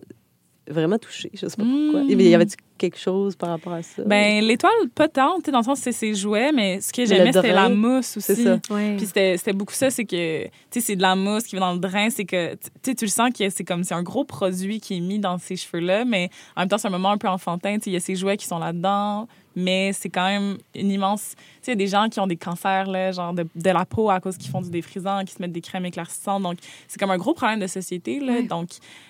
[SPEAKER 3] vraiment touché. Je sais pas pourquoi.
[SPEAKER 4] Mm.
[SPEAKER 3] Et bien, Y avait-tu quelque chose par rapport à ça?
[SPEAKER 4] Ben, l'étoile, pas tant, dans le sens, c'est ses jouets, mais ce que j'aimais, c'était la mousse aussi.
[SPEAKER 3] c'est ça.
[SPEAKER 1] Ouais.
[SPEAKER 4] Puis c'était c'était beaucoup ça, c'est que, tu sais, c'est de la mousse qui va dans le drain, c'est que, tu le sens que c'est comme, c'est un gros produit qui est mis dans ces cheveux-là, mais en même temps, c'est un moment un peu enfantin, tu sais, il y a ces jouets qui sont là-dedans, mais c'est quand même une immense, tu sais, il y a des gens qui ont des cancers, là, genre de, de la peau à cause qu'ils font du défrisant, qui se mettent des crèmes éclaircissantes, donc c'est comme un gros problème de société, là, donc,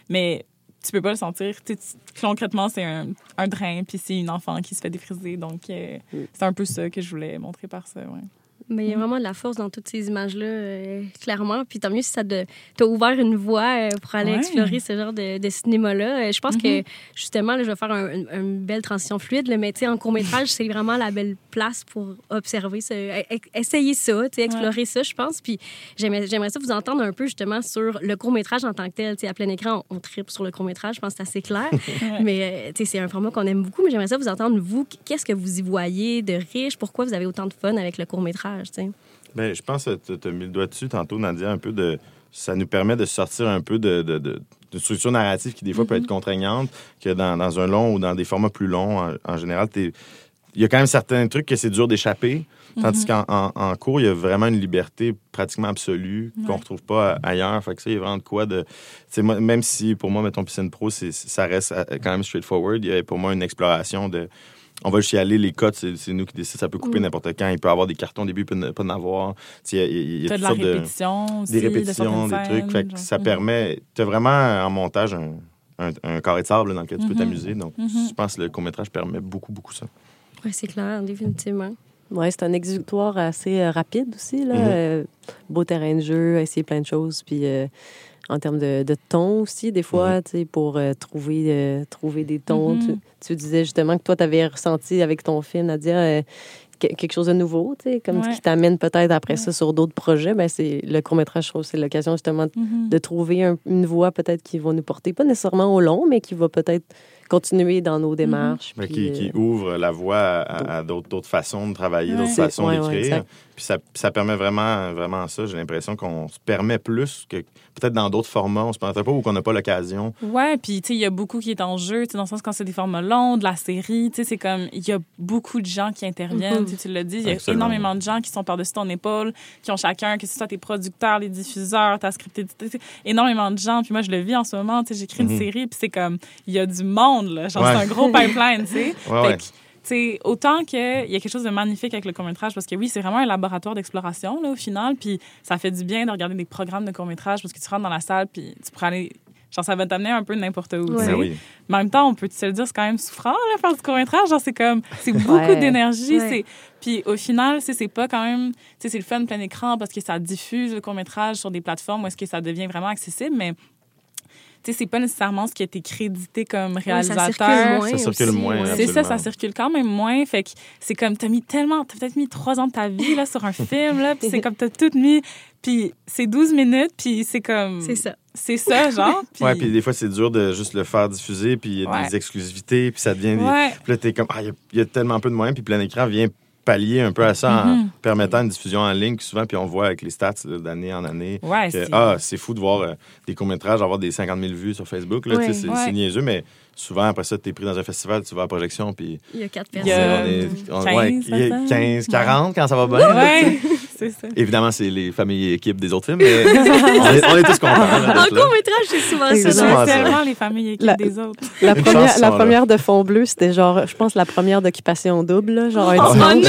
[SPEAKER 4] mais tu peux pas le sentir. Tu concrètement, c'est un, un drain, puis c'est une enfant qui se fait défriser. Donc, euh,
[SPEAKER 3] Mm.
[SPEAKER 4] c'est un peu ça que je voulais montrer par ça. Ouais.
[SPEAKER 1] Mais il y a vraiment de la force dans toutes ces images-là, euh, clairement. Puis tant mieux si ça t'a ouvert une voie euh, pour aller
[SPEAKER 4] Ouais.
[SPEAKER 1] explorer ce genre de, de cinéma-là. Euh, Je pense que, justement, là, je vais faire un- une, une belle transition fluide, là, mais en court-métrage, c'est vraiment la belle place pour observer, ce, e- e- essayer ça, explorer ça, je pense. Puis j'aimerais ça vous entendre un peu, justement, sur le court-métrage en tant que tel. Tu sais, à plein écran, on, on tripe sur le court-métrage, je pense que c'est assez clair.
[SPEAKER 4] Ouais.
[SPEAKER 1] Mais c'est un format qu'on aime beaucoup, mais j'aimerais ça vous entendre, vous, qu'est-ce que vous y voyez de riche? Pourquoi vous avez autant de fun avec le court-métrage, tu sais?
[SPEAKER 2] Ben, je pense que tu as mis le doigt dessus tantôt, Nadia, un peu de. Ça nous permet de sortir un peu de, de, de- structure narrative qui, des fois, peut être contraignante, que dans, dans un long ou dans des formats plus longs, en, en général, il y a quand même certains trucs que c'est dur d'échapper. Tandis qu'en en, en cours, il y a vraiment une liberté pratiquement absolue qu'on
[SPEAKER 4] Ouais.
[SPEAKER 2] retrouve pas ailleurs. Fait que ça, il y a vraiment de quoi de. moi, même si pour moi, mettons Piscine Pro, ça reste euh, quand même straightforward, il y a pour moi une exploration de. On va juste y aller, les codes, c'est nous qui décidons. Ça peut couper
[SPEAKER 1] Mm.
[SPEAKER 2] n'importe quand. Il peut y avoir des cartons au début, il peut ne- pas en avoir. Tu sais, Il y a, il y a-
[SPEAKER 4] T'as de
[SPEAKER 2] toutes
[SPEAKER 4] la
[SPEAKER 2] sortes de
[SPEAKER 4] répétition aussi.
[SPEAKER 2] des
[SPEAKER 4] de
[SPEAKER 2] répétitions, des trucs. Fait que ça
[SPEAKER 4] genre.
[SPEAKER 2] permet. Tu as vraiment en montage un, un, un carré de sable dans lequel tu peux
[SPEAKER 4] Mhm.
[SPEAKER 2] t'amuser. Donc,
[SPEAKER 4] Mhm.
[SPEAKER 2] je pense que le court-métrage permet beaucoup, beaucoup ça.
[SPEAKER 1] Oui, c'est clair, définitivement.
[SPEAKER 3] Oui, c'est un exécutoire assez euh, rapide aussi. Là.
[SPEAKER 2] Mhm.
[SPEAKER 3] Euh, beau terrain de jeu, essayer plein de choses. Puis euh, en termes de, de ton aussi, des fois, pour euh, trouver, euh, trouver des tons.
[SPEAKER 4] Mhm.
[SPEAKER 3] tu, tu disais justement que toi, tu avais ressenti avec ton film, Nadia, euh, que- quelque chose de nouveau, comme
[SPEAKER 4] Ouais.
[SPEAKER 3] qui t'amène peut-être après
[SPEAKER 4] Ouais.
[SPEAKER 3] ça sur d'autres projets. Ben, c'est le court-métrage, je trouve, c'est l'occasion justement
[SPEAKER 4] Mhm.
[SPEAKER 3] de trouver un- une voie peut-être qui va nous porter, pas nécessairement au long, mais qui va peut-être continuer dans nos démarches.
[SPEAKER 2] Mais
[SPEAKER 3] puis,
[SPEAKER 2] qui,
[SPEAKER 3] euh,
[SPEAKER 2] qui ouvre la voie à, d'autres façons de travailler,
[SPEAKER 4] Ouais.
[SPEAKER 2] d'autres façons
[SPEAKER 3] ouais, ouais,
[SPEAKER 2] d'écrire. Puis ça, ça permet vraiment, vraiment ça. J'ai l'impression qu'on se permet plus que peut-être dans d'autres formats, on se permettrait pas ou qu'on n'a pas l'occasion.
[SPEAKER 4] Ouais, puis tu sais, il y a beaucoup qui est en jeu, tu sais, dans le sens quand c'est des formats longs, de la série, tu sais, c'est comme, il y a beaucoup de gens qui interviennent,
[SPEAKER 1] Mhm.
[SPEAKER 4] tu l'as dit, il y a
[SPEAKER 2] Absolument.
[SPEAKER 4] énormément de gens qui sont par-dessus ton épaule, qui ont chacun, que ce soit tes producteurs, les diffuseurs, ta script édité, tu sais, énormément de gens, puis moi, je le vis en ce moment, tu sais, j'écris
[SPEAKER 2] Mhm.
[SPEAKER 4] une série, puis c'est comme, il y a du monde, là, genre,
[SPEAKER 2] Ouais.
[SPEAKER 4] c'est un gros pipeline, tu sais.
[SPEAKER 2] Ouais,
[SPEAKER 4] Sais, autant qu'il y a quelque chose de magnifique avec le court-métrage, parce que oui, c'est vraiment un laboratoire d'exploration, là, au final. Puis ça fait du bien de regarder des programmes de court-métrage, parce que tu rentres dans la salle, puis tu pourrais aller genre, ça va t'amener un peu n'importe où.
[SPEAKER 1] Ouais.
[SPEAKER 4] tu sais.
[SPEAKER 2] Ben oui.
[SPEAKER 4] Mais en même temps, on peut se le dire, c'est quand même souffrant, là, faire du court-métrage. Genre, c'est comme, c'est beaucoup
[SPEAKER 3] Ouais.
[SPEAKER 4] d'énergie.
[SPEAKER 1] Ouais.
[SPEAKER 4] c'est Puis au final, c'est c'est pas quand même, tu sais, c'est le fun plein écran parce que ça diffuse le court-métrage sur des plateformes où est-ce que ça devient vraiment accessible, mais c'est pas nécessairement ce qui a été crédité comme
[SPEAKER 1] Ouais, ça circule
[SPEAKER 4] réalisateur.
[SPEAKER 1] moins.
[SPEAKER 2] Ça circule moins,
[SPEAKER 1] ouais.
[SPEAKER 4] C'est ça, ça circule quand même moins. Fait que c'est comme, t'as mis tellement, t'as peut-être mis trois ans de ta vie là, sur un film, là, puis c'est comme, t'as tout mis, puis c'est 12 minutes, puis c'est comme.
[SPEAKER 1] C'est ça.
[SPEAKER 4] C'est ça, genre. Puis,
[SPEAKER 2] Ouais, puis des fois, c'est dur de juste le faire diffuser, puis il y a
[SPEAKER 4] Ouais.
[SPEAKER 2] des exclusivités, puis ça devient des...
[SPEAKER 4] Ouais.
[SPEAKER 2] Puis là, t'es comme, ah, il y y, a tellement peu de moyens, puis plein écran vient pallier un peu à ça en
[SPEAKER 4] Mhm.
[SPEAKER 2] permettant une diffusion en ligne, souvent, puis on voit avec les stats d'année en année.
[SPEAKER 4] Ouais,
[SPEAKER 2] que,
[SPEAKER 4] c'est-
[SPEAKER 2] ah, c'est fou de voir euh, des courts-métrages avoir des 50 000 vues sur Facebook. Là, tu c'est
[SPEAKER 4] Ouais.
[SPEAKER 2] niaiseux, mais souvent, après ça, t'es pris dans un festival, tu vas à la projection, puis
[SPEAKER 1] Il y a quatre
[SPEAKER 4] Il y
[SPEAKER 1] personnes.
[SPEAKER 4] a-
[SPEAKER 2] on est, on-
[SPEAKER 4] 15,
[SPEAKER 2] ouais, il y a
[SPEAKER 4] peut-être?
[SPEAKER 2] 15, 40 quand ça va bien.
[SPEAKER 4] c'est ça.
[SPEAKER 2] Évidemment, c'est les familles et équipes des autres films, mais on, est, on est tous contents. là,
[SPEAKER 1] En court-métrage, c'est souvent
[SPEAKER 3] C'est
[SPEAKER 1] ça.
[SPEAKER 2] souvent
[SPEAKER 1] non?
[SPEAKER 2] ça.
[SPEAKER 4] tellement les familles équipes
[SPEAKER 3] La-
[SPEAKER 4] des autres.
[SPEAKER 3] La première, la de Fond Bleu, c'était genre, je pense, la première d'occupation double, là, genre un
[SPEAKER 1] Oh
[SPEAKER 3] dimanche.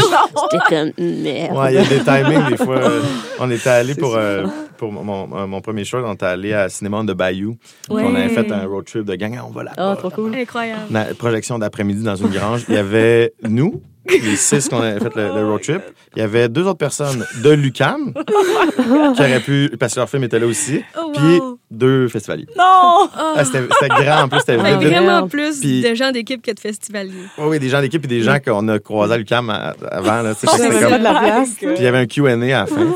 [SPEAKER 3] J'étais comme, merde.
[SPEAKER 2] Ouais, il y a des timings, des fois. euh, on était allé pour, euh, pour mon, mon- mon premier show, on était allé à Cinéma de Bayou.
[SPEAKER 1] Ouais.
[SPEAKER 2] On avait fait un road trip de gang, on va là.
[SPEAKER 3] Ah, trop cool.
[SPEAKER 1] Incroyable.
[SPEAKER 2] Projection d'après-midi dans une grange. Il y avait nous, les six qu'on avait fait le, le road trip. Il y avait deux autres personnes de l'UCAM qui auraient pu, parce que leur film était là aussi.
[SPEAKER 1] Oh,
[SPEAKER 2] Puis. Deux festivaliers.
[SPEAKER 4] Non!
[SPEAKER 1] Oh.
[SPEAKER 2] Ah, c'était grand en plus, c'était
[SPEAKER 1] vraiment
[SPEAKER 3] Merde.
[SPEAKER 1] plus
[SPEAKER 2] Puis-
[SPEAKER 1] de gens d'équipe que de festivaliers.
[SPEAKER 2] Oui, oui, des gens d'équipe et des gens qu'on a croisés à l'UCAM à- avant. Là,
[SPEAKER 3] Ah, c'est
[SPEAKER 2] comme-
[SPEAKER 3] de la place.
[SPEAKER 2] Puis il y avait un Q&A à la fin.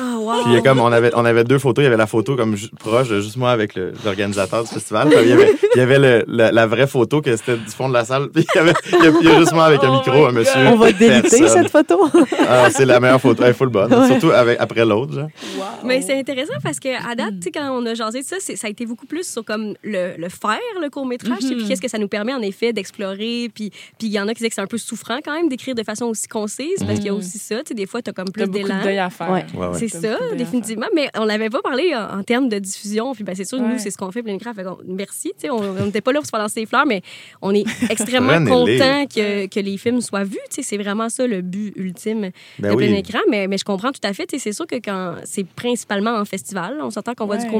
[SPEAKER 1] Oh, wow.
[SPEAKER 2] Puis il y a comme on avait on avait deux photos, il y avait la photo comme proche, juste moi avec l'organisateur du festival. Puis il y avait, il y avait le- la, la vraie photo que c'était du fond de la salle. Puis il y avait il y a, il y a juste moi avec un
[SPEAKER 4] Oh
[SPEAKER 2] micro, un monsieur.
[SPEAKER 3] On va déliter cette photo.
[SPEAKER 2] Ah, c'est la meilleure photo, elle est full bonne,
[SPEAKER 3] Ouais.
[SPEAKER 2] surtout avec après l'autre. genre.
[SPEAKER 1] Mais c'est intéressant parce que à date, tu sais, quand on a jasé de ça, c'est- ça a été beaucoup plus sur comme le, le faire, le court-métrage, sais, puis qu'est-ce que ça nous permet en effet d'explorer. Puis puis il y en a qui disaient que c'est un peu souffrant quand même d'écrire de façon aussi concise parce qu'il y a aussi ça. Tu sais, des fois, tu as comme plus d'élan.
[SPEAKER 4] à faire.
[SPEAKER 3] Ouais.
[SPEAKER 2] Ouais, ouais.
[SPEAKER 1] C'est ça, définitivement. Mais on n'avait pas parlé en, en termes de diffusion. Puis ben, c'est sûr, nous, c'est ce qu'on fait, qu'on- merci. tu sais, On n'était pas là pour se faire lancer des fleurs, mais on est extrêmement content que, que les films soient vus. Tu sais, C'est vraiment ça le but ultime
[SPEAKER 2] Ben
[SPEAKER 1] de plein
[SPEAKER 2] oui.
[SPEAKER 1] écran. Mais, mais je comprends tout à fait. Tu sais, C'est sûr que quand c'est principalement en festival, on s'entend qu'on voit du
[SPEAKER 4] Ouais.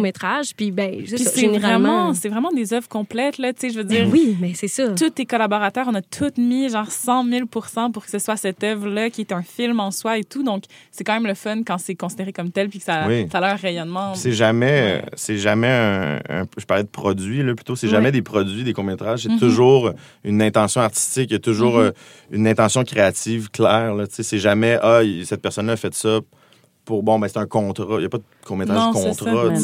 [SPEAKER 1] Puis ben, c'est généralement.
[SPEAKER 4] vraiment, c'est vraiment des œuvres complètes, là, tu sais, je veux dire.
[SPEAKER 1] Ben oui, mais c'est ça.
[SPEAKER 4] Tous tes collaborateurs, on a tous mis genre 100 000% pour que ce soit cette œuvre-là qui est un film en soi et tout. Donc, c'est quand même le fun quand c'est considéré comme tel puis que ça,
[SPEAKER 2] Oui.
[SPEAKER 4] ça a leur rayonnement.
[SPEAKER 2] C'est jamais,
[SPEAKER 4] Ouais.
[SPEAKER 2] euh, c'est jamais un, un- Je parlais de produits, là, plutôt. C'est
[SPEAKER 4] Ouais.
[SPEAKER 2] jamais des produits, des courts-métrages. C'est
[SPEAKER 4] Mhm.
[SPEAKER 2] toujours une intention artistique. Il y a toujours
[SPEAKER 4] Mhm.
[SPEAKER 2] euh, une intention créative claire. Là. Tu sais, C'est jamais, ah, cette personne-là a fait ça pour. Bon, ben, c'est un contrat. Il n'y a pas de court-métrage contrat.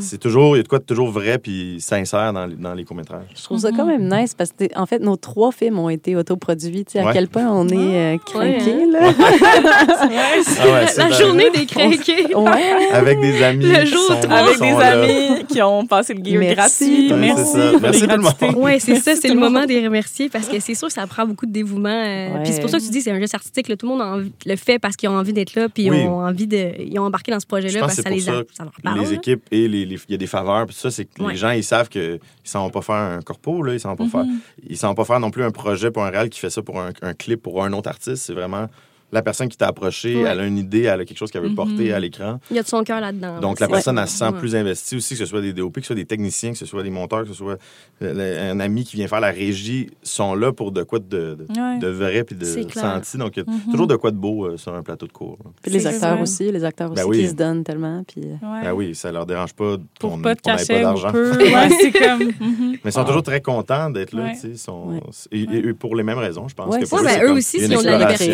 [SPEAKER 1] c'est
[SPEAKER 2] toujours, il y a de quoi de toujours vrai puis sincère dans, les- dans les courts-métrages.
[SPEAKER 3] Je trouve ça quand même nice parce que, en fait, nos trois films ont été autoproduits. Tu sais, à
[SPEAKER 2] Ouais.
[SPEAKER 3] quel point on est euh, craqués, là.
[SPEAKER 2] Ah ouais, c'est
[SPEAKER 1] La
[SPEAKER 2] dans-
[SPEAKER 1] journée des craqués.
[SPEAKER 3] Ouais.
[SPEAKER 2] Avec des amis.
[SPEAKER 1] Le
[SPEAKER 2] qui
[SPEAKER 1] jour
[SPEAKER 2] sont-.
[SPEAKER 4] Avec
[SPEAKER 2] sont
[SPEAKER 4] des
[SPEAKER 2] là.
[SPEAKER 4] amis qui ont passé le gear
[SPEAKER 3] Merci.
[SPEAKER 4] gratuit.
[SPEAKER 2] Ouais,
[SPEAKER 4] Merci.
[SPEAKER 2] c'est ça.
[SPEAKER 4] pour
[SPEAKER 2] Merci tout le monde.
[SPEAKER 1] Oui, c'est ça, c'est le moment des remercier parce que c'est sûr que ça prend beaucoup de dévouement. euh,
[SPEAKER 3] Ouais.
[SPEAKER 1] Puis c'est pour ça que tu dis c'est un geste artistique. tout le monde le fait parce qu'ils ont envie d'être là, puis ils ont envie de, ils ont embarqué dans ce
[SPEAKER 2] Je
[SPEAKER 1] projet-là parce
[SPEAKER 2] que
[SPEAKER 1] que ça les a,
[SPEAKER 2] ça
[SPEAKER 1] ça leur parle.
[SPEAKER 2] les
[SPEAKER 1] là.
[SPEAKER 2] équipes et les, les- il y a des faveurs puis ça c'est que
[SPEAKER 1] Ouais.
[SPEAKER 2] les gens ils savent que ils s'en vont pas faire un corpo là ils s'en vont pas faire ils s'en vont pas faire non plus un projet pour un réal qui fait ça pour un, un clip pour un autre artiste c'est vraiment la personne qui t'a approché
[SPEAKER 1] Ouais.
[SPEAKER 2] elle a une idée elle a quelque chose qu'elle veut porter à l'écran
[SPEAKER 1] Il y a de son cœur là-dedans.
[SPEAKER 2] donc la personne elle se sent
[SPEAKER 1] Ouais.
[SPEAKER 2] plus investie aussi que ce soit des DOP que ce soit des techniciens que ce soit des monteurs que ce soit euh, un ami qui vient faire la régie sont là pour de quoi de, de,
[SPEAKER 4] Ouais.
[SPEAKER 2] de vrai puis de senti donc il y a
[SPEAKER 4] Mhm.
[SPEAKER 2] toujours de quoi de beau euh, sur un plateau de cours.
[SPEAKER 3] Puis les acteurs
[SPEAKER 4] vrai.
[SPEAKER 3] aussi, les acteurs
[SPEAKER 2] Ben
[SPEAKER 3] aussi
[SPEAKER 2] oui.
[SPEAKER 3] qui se donnent tellement. Puis... euh,
[SPEAKER 4] Ouais.
[SPEAKER 2] Ben oui ça leur dérange pas qu'on
[SPEAKER 4] pas de
[SPEAKER 2] qu'on ait
[SPEAKER 4] cachet ou
[SPEAKER 2] d'argent.
[SPEAKER 4] Ouais, comme.
[SPEAKER 2] Mais ils sont toujours très contents d'être là,
[SPEAKER 4] Ouais.
[SPEAKER 2] tu sais. ils sont-
[SPEAKER 3] Ouais.
[SPEAKER 2] et, et- et pour les mêmes raisons, je pense.
[SPEAKER 3] Ouais,
[SPEAKER 2] que pour
[SPEAKER 1] Ouais,
[SPEAKER 3] c'est
[SPEAKER 1] ben, eux aussi, s'ils ont de la liberté,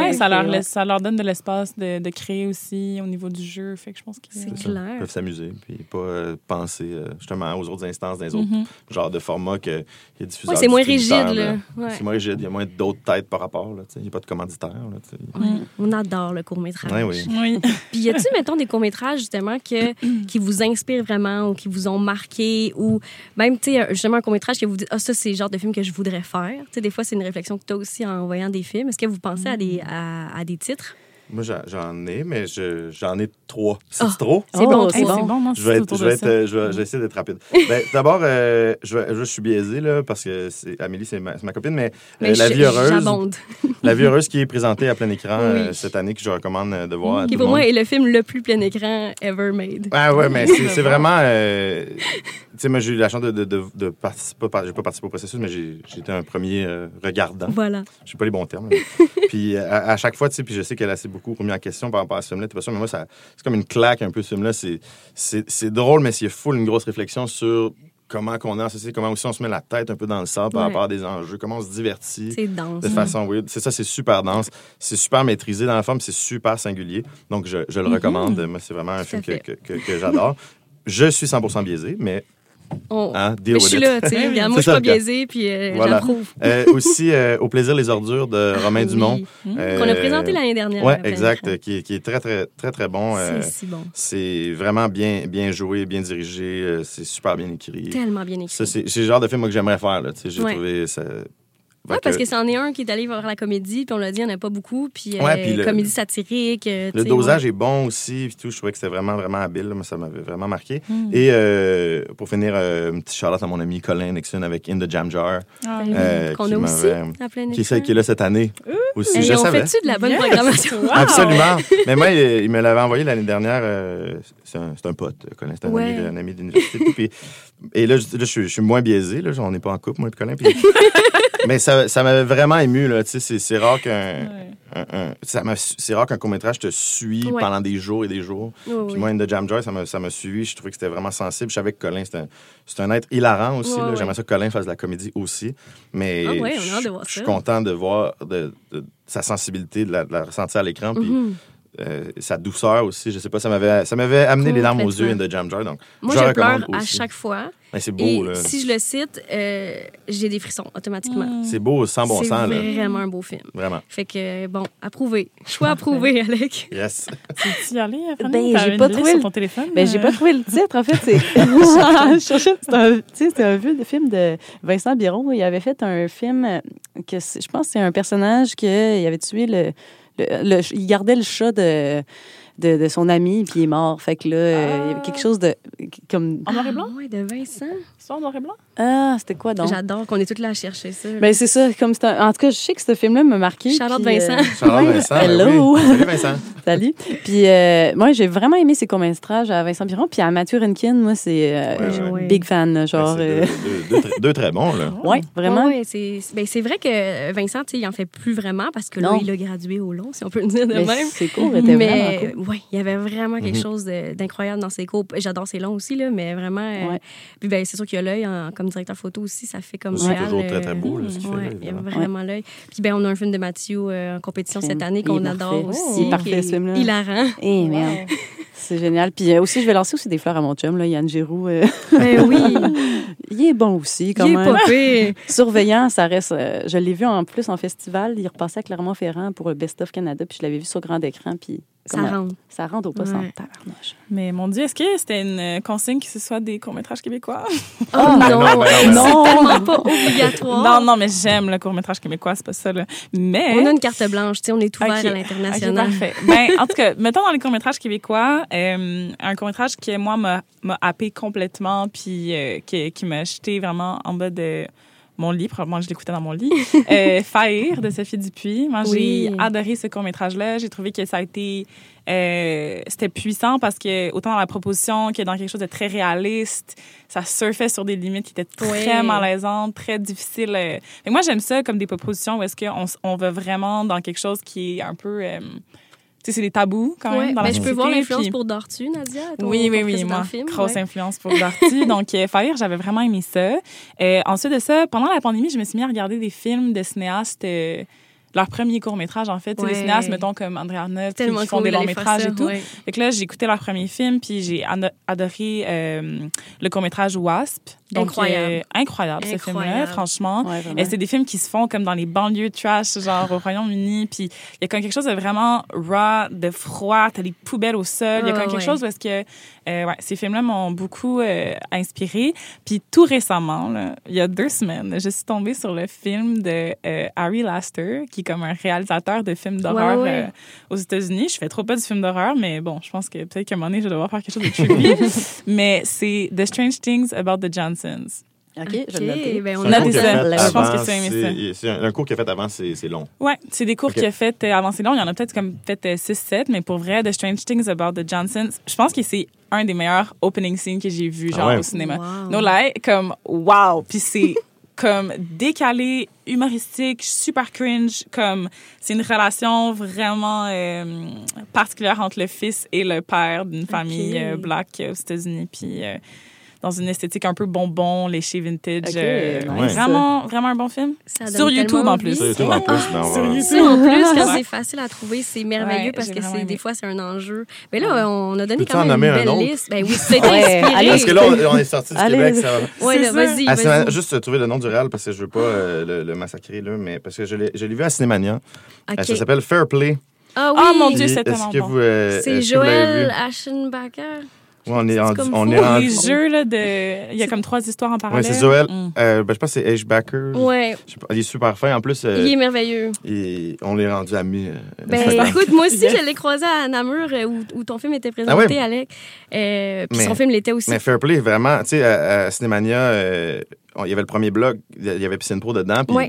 [SPEAKER 1] ouais.
[SPEAKER 4] Ouais, ça leur,
[SPEAKER 3] ouais.
[SPEAKER 4] laisse, ça leur donne de l'espace de, de créer aussi au niveau du jeu. Fait que je pense que
[SPEAKER 1] C'est clair.
[SPEAKER 2] Ils peuvent s'amuser, puis pas euh, penser euh, justement aux autres instances, dans les autres
[SPEAKER 4] Mhm.
[SPEAKER 2] genres de formats que il y a diffuseurs,
[SPEAKER 1] Ouais, c'est moins rigide. Ouais.
[SPEAKER 2] C'est moins rigide, il y a moins d'autres têtes par rapport, là, tu sais. il n'y a pas de commanditaire. Là.
[SPEAKER 4] Mhm.
[SPEAKER 1] On adore le court-métrage.
[SPEAKER 2] Ouais, oui.
[SPEAKER 4] Oui.
[SPEAKER 1] Puis y a-tu, mettons, des courts-métrages, justement, que, qui vous inspirent vraiment ou qui vous ont marqué ou même, tu sais, justement, un court-métrage que vous dites, ah, ça, c'est le genre de film que je voudrais faire. Tu sais, des fois, c'est une réflexion que tu as aussi en voyant des films. Est-ce que vous pensez à, des, à, à des titres?
[SPEAKER 2] Moi, j'en- ai, mais je- j'en ai trois. C'est
[SPEAKER 1] Ah.
[SPEAKER 2] trop?
[SPEAKER 1] C'est bon,
[SPEAKER 3] Oh,
[SPEAKER 1] c'est bon.
[SPEAKER 4] c'est bon, non,
[SPEAKER 2] Je vais,
[SPEAKER 4] c'est
[SPEAKER 2] être,
[SPEAKER 4] autour
[SPEAKER 2] je,
[SPEAKER 4] de
[SPEAKER 2] vais être,
[SPEAKER 4] ça.
[SPEAKER 2] euh, je, vais, je vais essayer d'être rapide. Ben, D'abord, euh, je, suis biaisé là, parce que c'est- Amélie, c'est ma, copine, mais, euh, La vie heureuse. La vie heureuse qui est présentée à plein écran
[SPEAKER 1] Oui.
[SPEAKER 2] euh, cette année, que je recommande de voir à
[SPEAKER 1] Qui,
[SPEAKER 2] tout
[SPEAKER 1] pour
[SPEAKER 2] le monde.
[SPEAKER 1] moi, est le film le plus plein écran ever made.
[SPEAKER 2] Ah ouais, mais c'est c'est vraiment... tu sais, moi, j'ai eu la chance de, de, de, de participer, pas, j'ai pas participé au processus, mais j'ai été un premier euh, regardant.
[SPEAKER 1] Voilà.
[SPEAKER 2] Je sais pas les bons termes. puis euh, à, à chaque fois, tu sais, puis je sais qu'elle a assez beaucoup remis en question par rapport à ce film-là. Pas sûr, mais moi, ça, c'est comme une claque un peu, ce film-là. C'est, c'est, c'est drôle, mais c'est full une grosse réflexion sur comment qu'on est en société, comment aussi on se met la tête un peu dans le sable par
[SPEAKER 1] Ouais.
[SPEAKER 2] rapport à des enjeux, comment on se divertit
[SPEAKER 1] C'est dense.
[SPEAKER 2] de façon weird. C'est ça, c'est super dense. C'est super maîtrisé dans la forme, c'est super singulier. Donc, je, je le recommande. Moi, c'est vraiment un film que,
[SPEAKER 1] à
[SPEAKER 2] que, que- que j'adore. Je suis 100% biaisé, mais
[SPEAKER 1] On-
[SPEAKER 2] hein,
[SPEAKER 1] je suis
[SPEAKER 2] it.
[SPEAKER 1] là, tu sais. Regarde, Moi, je suis pas biaisée, puis euh,
[SPEAKER 2] Voilà.
[SPEAKER 1] j'approuve.
[SPEAKER 2] Euh, aussi, euh, Au plaisir les ordures de Romain
[SPEAKER 1] Oui.
[SPEAKER 2] Dumont.
[SPEAKER 4] Mm.
[SPEAKER 2] Euh,
[SPEAKER 1] Qu'on a présenté l'année dernière. Plein
[SPEAKER 2] exact. Qui, est- qui est très, très, très, très bon. Euh,
[SPEAKER 1] C'est si bon.
[SPEAKER 2] c'est vraiment bien, bien joué, bien dirigé. euh, c'est super bien écrit.
[SPEAKER 1] Tellement bien écrit.
[SPEAKER 2] C'est le genre de film moi, que j'aimerais faire. là, tu sais, J'ai
[SPEAKER 1] Ouais.
[SPEAKER 2] trouvé ça.
[SPEAKER 1] Oui, parce que c'en est un qui est allé vers la comédie, puis on l'a dit, il n'y en a pas beaucoup. Puis, euh,
[SPEAKER 2] Ouais, puis le-
[SPEAKER 1] comédie satirique. euh,
[SPEAKER 2] Le dosage
[SPEAKER 1] ouais.
[SPEAKER 2] est bon aussi. Puis tout, je trouvais que c'était vraiment, vraiment habile. là. Moi, ça m'avait vraiment marqué.
[SPEAKER 4] Mm.
[SPEAKER 2] Et euh, pour finir, euh, un petit shout-out à mon ami Colin Nixon avec In the Jam Jar,
[SPEAKER 4] Ah,
[SPEAKER 1] oui,
[SPEAKER 2] euh,
[SPEAKER 1] Qu'on
[SPEAKER 2] qui
[SPEAKER 1] a aussi
[SPEAKER 2] m'avait-
[SPEAKER 1] à plein
[SPEAKER 2] qui, est, qui est là cette année. Aussi,
[SPEAKER 1] Hey,
[SPEAKER 2] je
[SPEAKER 1] on
[SPEAKER 2] savais.
[SPEAKER 1] fait-tu de la bonne
[SPEAKER 4] Yes!
[SPEAKER 1] programmation?
[SPEAKER 4] Wow!
[SPEAKER 2] Absolument. Mais moi, il, il me l'avait envoyé l'année dernière. euh, c'est un, un pote, Colin. C'est un,
[SPEAKER 1] Ouais.
[SPEAKER 2] ami ami d'université. et là, je, là, je suis- je suis moins biaisé. Là, on n'est pas en couple, moi et Colin. puis- mais ça, ça m'avait vraiment ému. là. Tu sais, C'est c'est rare qu'un
[SPEAKER 4] Ouais.
[SPEAKER 2] un- un- ça m'a- c'est rare qu'un court-métrage te suit
[SPEAKER 1] Ouais.
[SPEAKER 2] pendant des jours et des jours. Puis moi, In the Jam Joy, ça m'a ça m'a suivi. Je trouvais que c'était vraiment sensible. Je savais que Colin, c'était un, c'est un être hilarant aussi. Là. J'aimerais ça que Colin fasse de la comédie aussi. Mais
[SPEAKER 1] Ah
[SPEAKER 2] je-
[SPEAKER 1] hâte de voir
[SPEAKER 2] je suis content de voir de, de- sa sensibilité, de la, de la ressentir à l'écran. Puis
[SPEAKER 1] Mhm.
[SPEAKER 2] Euh, sa douceur aussi. Je sais pas, ça m'avait, ça m'avait amené les larmes aux yeux, In the Jam Jar. Donc,
[SPEAKER 1] Moi,
[SPEAKER 2] je
[SPEAKER 1] je pleure à chaque fois.
[SPEAKER 2] C'est
[SPEAKER 1] Et
[SPEAKER 2] beau, là.
[SPEAKER 1] si je le cite, euh, j'ai des frissons automatiquement.
[SPEAKER 2] C'est beau sans bon
[SPEAKER 1] C'est
[SPEAKER 2] sens, là.
[SPEAKER 1] vraiment un beau film.
[SPEAKER 2] Vraiment.
[SPEAKER 1] Fait que, bon, approuvé. Choix approuvé, Alec.
[SPEAKER 2] Yes.
[SPEAKER 4] Tu y allais, Fanny?
[SPEAKER 3] Ben, j'ai
[SPEAKER 4] une
[SPEAKER 3] pas trouvé
[SPEAKER 4] sur
[SPEAKER 3] le-
[SPEAKER 4] ton téléphone?
[SPEAKER 3] Ben, j'ai pas trouvé le titre, en fait. C'est je cherchais, c'est un, tu sais, c'est un vieux film de Vincent Biron. Il avait fait un film que c'est- je pense que c'est un personnage qui avait tué le, le, Il gardait le chat de, de, de son ami, puis il est mort. Fait que là, euh, il y avait quelque chose de. Comme.
[SPEAKER 4] En noir et blanc?
[SPEAKER 1] Ah, ouais, de Vincent.
[SPEAKER 4] C'est en noir et blanc?
[SPEAKER 3] Ah, c'était quoi donc?
[SPEAKER 1] J'adore qu'on est toutes là à chercher ça.
[SPEAKER 3] Ben, c'est ça. Comme c'est un- En tout cas, je sais que ce film-là m'a marqué.
[SPEAKER 1] Charlotte
[SPEAKER 3] puis,
[SPEAKER 1] Vincent.
[SPEAKER 3] euh,
[SPEAKER 2] Charles
[SPEAKER 3] Ouais.
[SPEAKER 2] Vincent. ben
[SPEAKER 3] Hello.
[SPEAKER 2] oui. Salut, Vincent.
[SPEAKER 3] Salut. Puis euh, moi, j'ai vraiment aimé ses courts-métrages à Vincent Biron. Puis à Mathieu Rinkin, moi, c'est euh,
[SPEAKER 2] Ouais,
[SPEAKER 1] ouais.
[SPEAKER 3] big fan, genre.
[SPEAKER 2] Ben,
[SPEAKER 3] euh,
[SPEAKER 2] c'est deux, deux- deux très- deux très bons, là.
[SPEAKER 3] ouais, vraiment.
[SPEAKER 1] Ouais, ouais, c'est ben, c'est vrai que Vincent, tu sais, il en fait plus vraiment parce que là,
[SPEAKER 3] Non.
[SPEAKER 1] il a gradué au long, si on peut le dire de même.
[SPEAKER 3] cours étaient vraiment
[SPEAKER 1] Mais
[SPEAKER 3] cool.
[SPEAKER 1] Ouais, il y avait vraiment quelque
[SPEAKER 2] Mhm.
[SPEAKER 1] chose d'incroyable dans ses cours. J'adore ses longs aussi, là, mais vraiment. euh,
[SPEAKER 3] Ouais.
[SPEAKER 1] Puis ben, c'est sûr qu'il y a l'œil en- comme directeur photo aussi, ça fait comme
[SPEAKER 2] C'est toujours très,
[SPEAKER 1] euh,
[SPEAKER 2] très beau, là, ce qu'il fait,
[SPEAKER 1] ouais,
[SPEAKER 2] là,
[SPEAKER 1] il y a vraiment l'œil. Puis ben, on a un film de Mathieu euh, en compétition cette
[SPEAKER 3] Film.
[SPEAKER 1] année qu'on adore
[SPEAKER 3] parfait.
[SPEAKER 1] aussi.
[SPEAKER 3] Il est parfait, ce film-là.
[SPEAKER 1] Hilarant.
[SPEAKER 3] Eh, merde. C'est génial. Puis euh, aussi, je vais lancer aussi des fleurs à mon chum, là, Yann Giroux. euh,
[SPEAKER 1] Ben oui,
[SPEAKER 3] il est bon aussi, quand
[SPEAKER 1] il est
[SPEAKER 3] même. Surveillant, ça reste. euh, je l'ai vu en plus en festival. Il repassait à Clermont-Ferrand pour le Best of Canada. Puis je l'avais vu sur grand écran. Puis
[SPEAKER 1] Ça rentre.
[SPEAKER 3] ça rentre au poste en
[SPEAKER 1] Ouais.
[SPEAKER 3] tabarnouche?
[SPEAKER 4] Mais mon Dieu, est-ce que c'était une euh, consigne que ce soit des courts-métrages québécois?
[SPEAKER 1] Oh non,
[SPEAKER 2] non, non,
[SPEAKER 1] c'est
[SPEAKER 3] non.
[SPEAKER 1] tellement pas obligatoire.
[SPEAKER 4] Non, non, mais j'aime le court-métrage québécois, c'est pas ça, là. Mais.
[SPEAKER 1] On a une carte blanche, tu sais, on est ouvert
[SPEAKER 4] Ok.
[SPEAKER 1] à l'international.
[SPEAKER 4] Ok, parfait. Ben, en tout cas, mettons dans les courts-métrages québécois, euh, un court-métrage qui, moi, m'a m'a happé complètement, puis euh, qui, qui m'a jeté vraiment en bas de mon lit, probablement que je l'écoutais dans mon lit. euh, Faillir de Sophie Dupuis. Moi,
[SPEAKER 1] Oui.
[SPEAKER 4] j'ai adoré ce court-métrage-là. J'ai trouvé que ça a été. euh, C'était puissant parce que, autant dans la proposition que dans quelque chose de très réaliste, ça surfait sur des limites qui étaient très
[SPEAKER 1] Oui.
[SPEAKER 4] malaisantes, très difficiles. euh. Fait que moi, j'aime ça comme des propositions où est-ce qu'on on va vraiment dans quelque chose qui est un peu. euh, sais, c'est des tabous quand
[SPEAKER 1] Ouais,
[SPEAKER 4] même dans
[SPEAKER 1] ben,
[SPEAKER 4] la
[SPEAKER 1] je peux voir
[SPEAKER 4] société,
[SPEAKER 1] l'influence
[SPEAKER 4] puis-
[SPEAKER 1] pour Dortu, Nadia. ton-
[SPEAKER 4] oui, oui, oui, moi,
[SPEAKER 1] film,
[SPEAKER 4] grosse
[SPEAKER 1] ouais.
[SPEAKER 4] influence pour Darty. Donc, euh, Fire, j'avais vraiment aimé ça. Euh, ensuite de ça, pendant la pandémie, je me suis mis à regarder des films de cinéastes, euh, leur premier court-métrage, en fait.
[SPEAKER 1] Ouais.
[SPEAKER 4] Des cinéastes, mettons, comme André Arnaud, qui, font
[SPEAKER 1] cool
[SPEAKER 4] des
[SPEAKER 1] d'aller
[SPEAKER 4] longs-métrages
[SPEAKER 1] faire
[SPEAKER 4] et tout.
[SPEAKER 1] ouais.
[SPEAKER 4] Fait que là, j'ai écouté leur premier film, puis j'ai ado- adoré euh, le court-métrage Wasp. Donc,
[SPEAKER 1] Incroyable.
[SPEAKER 4] euh, incroyable, ce film-là,
[SPEAKER 1] Incroyable.
[SPEAKER 4] franchement.
[SPEAKER 3] Ouais.
[SPEAKER 4] Et c'est des films qui se font comme dans les banlieues trash, genre au Royaume-Uni. Puis il y a comme quelque chose de vraiment raw, de froid. T'as les poubelles au sol. Il y a comme quelque
[SPEAKER 1] ouais.
[SPEAKER 4] chose où est-ce que euh, ouais, ces films-là m'ont beaucoup euh, inspiré. Puis tout récemment, là, il y a deux semaines, je suis tombée sur le film de euh, Harry Laster, qui est comme un réalisateur de films d'horreur
[SPEAKER 1] Ouais, ouais.
[SPEAKER 4] euh, aux États-Unis. Je fais trop pas du film d'horreur, mais bon, je pense que peut-être qu'à un moment donné, je vais devoir faire quelque chose de trippy. mais c'est The Strange Things About the Johnsons.
[SPEAKER 3] OK, je vais
[SPEAKER 1] ben, on a
[SPEAKER 2] fait
[SPEAKER 4] Je pense que
[SPEAKER 2] c'est- C'est un un cours qu'il a fait avant, c'est c'est long.
[SPEAKER 4] Ouais, c'est des cours
[SPEAKER 2] Ok.
[SPEAKER 4] qu'il a fait euh, avant c'est long. Il y en a peut-être comme fait 6-7, mais pour vrai, The Strange Things About the Johnsons, je pense que c'est un des meilleurs opening scenes que j'ai vu genre
[SPEAKER 2] Ah ouais?
[SPEAKER 4] au cinéma.
[SPEAKER 1] Wow.
[SPEAKER 4] No lie, comme wow, puis c'est comme décalé, humoristique, super cringe, comme c'est une relation vraiment euh, particulière entre le fils et le père d'une famille euh, black aux États-Unis, puis euh, dans une esthétique un peu bonbon, léché vintage. Euh. Vraiment, vraiment un bon film. Sur YouTube en plus.
[SPEAKER 2] Sur YouTube en plus, ben,
[SPEAKER 4] Sur
[SPEAKER 2] va-
[SPEAKER 4] YouTube.
[SPEAKER 1] Ça, en plus, quand
[SPEAKER 4] Ouais.
[SPEAKER 1] c'est facile à trouver, c'est merveilleux
[SPEAKER 4] Ouais,
[SPEAKER 1] parce que c'est des fois c'est un enjeu. Mais là, on a donné quand même une
[SPEAKER 2] un
[SPEAKER 1] belle
[SPEAKER 2] autre?
[SPEAKER 1] liste. Ben oui, c'est
[SPEAKER 3] Ouais,
[SPEAKER 1] inspiré.
[SPEAKER 2] Parce que là, on, on est sorti du. Québec. Ça va.
[SPEAKER 1] Ouais, vas-y,
[SPEAKER 2] juste trouver le nom du réal parce que je veux pas euh, le, le massacrer, là, mais parce que je l'ai vu à Cinémania. Euh. Ça s'appelle Fair Play.
[SPEAKER 1] Ah oui,
[SPEAKER 4] Oh mon Dieu, c'est tellement bon.
[SPEAKER 2] vous. euh,
[SPEAKER 1] c'est Joël? Aschenbacher.
[SPEAKER 2] Ouais, on est
[SPEAKER 1] C'est
[SPEAKER 2] rendu.
[SPEAKER 1] comme
[SPEAKER 2] On
[SPEAKER 1] fou.
[SPEAKER 2] est
[SPEAKER 4] Pour
[SPEAKER 2] rendu.
[SPEAKER 4] les jeux, là, de... il y a comme trois histoires en
[SPEAKER 2] Ouais,
[SPEAKER 4] parallèle.
[SPEAKER 2] c'est Joël.
[SPEAKER 4] Mm.
[SPEAKER 2] euh, ben, je pense que c'est Edge Backer.
[SPEAKER 1] Ouais,
[SPEAKER 2] pas, il est super fin. En plus, euh,
[SPEAKER 1] il est merveilleux.
[SPEAKER 2] il- on l'est rendu amis. euh,
[SPEAKER 1] Ben, écoute, moi aussi, je l'ai croisé à Namur euh, où, où ton film était présenté,
[SPEAKER 2] Ah ouais?
[SPEAKER 1] Alec. Euh, Puis
[SPEAKER 2] Mais-
[SPEAKER 1] son film l'était aussi.
[SPEAKER 2] Mais Fair Play, vraiment, tu sais, à, à Cinémania, euh, on- il y avait le premier bloc, il y avait Piscine Pro dedans, puis
[SPEAKER 1] Ouais.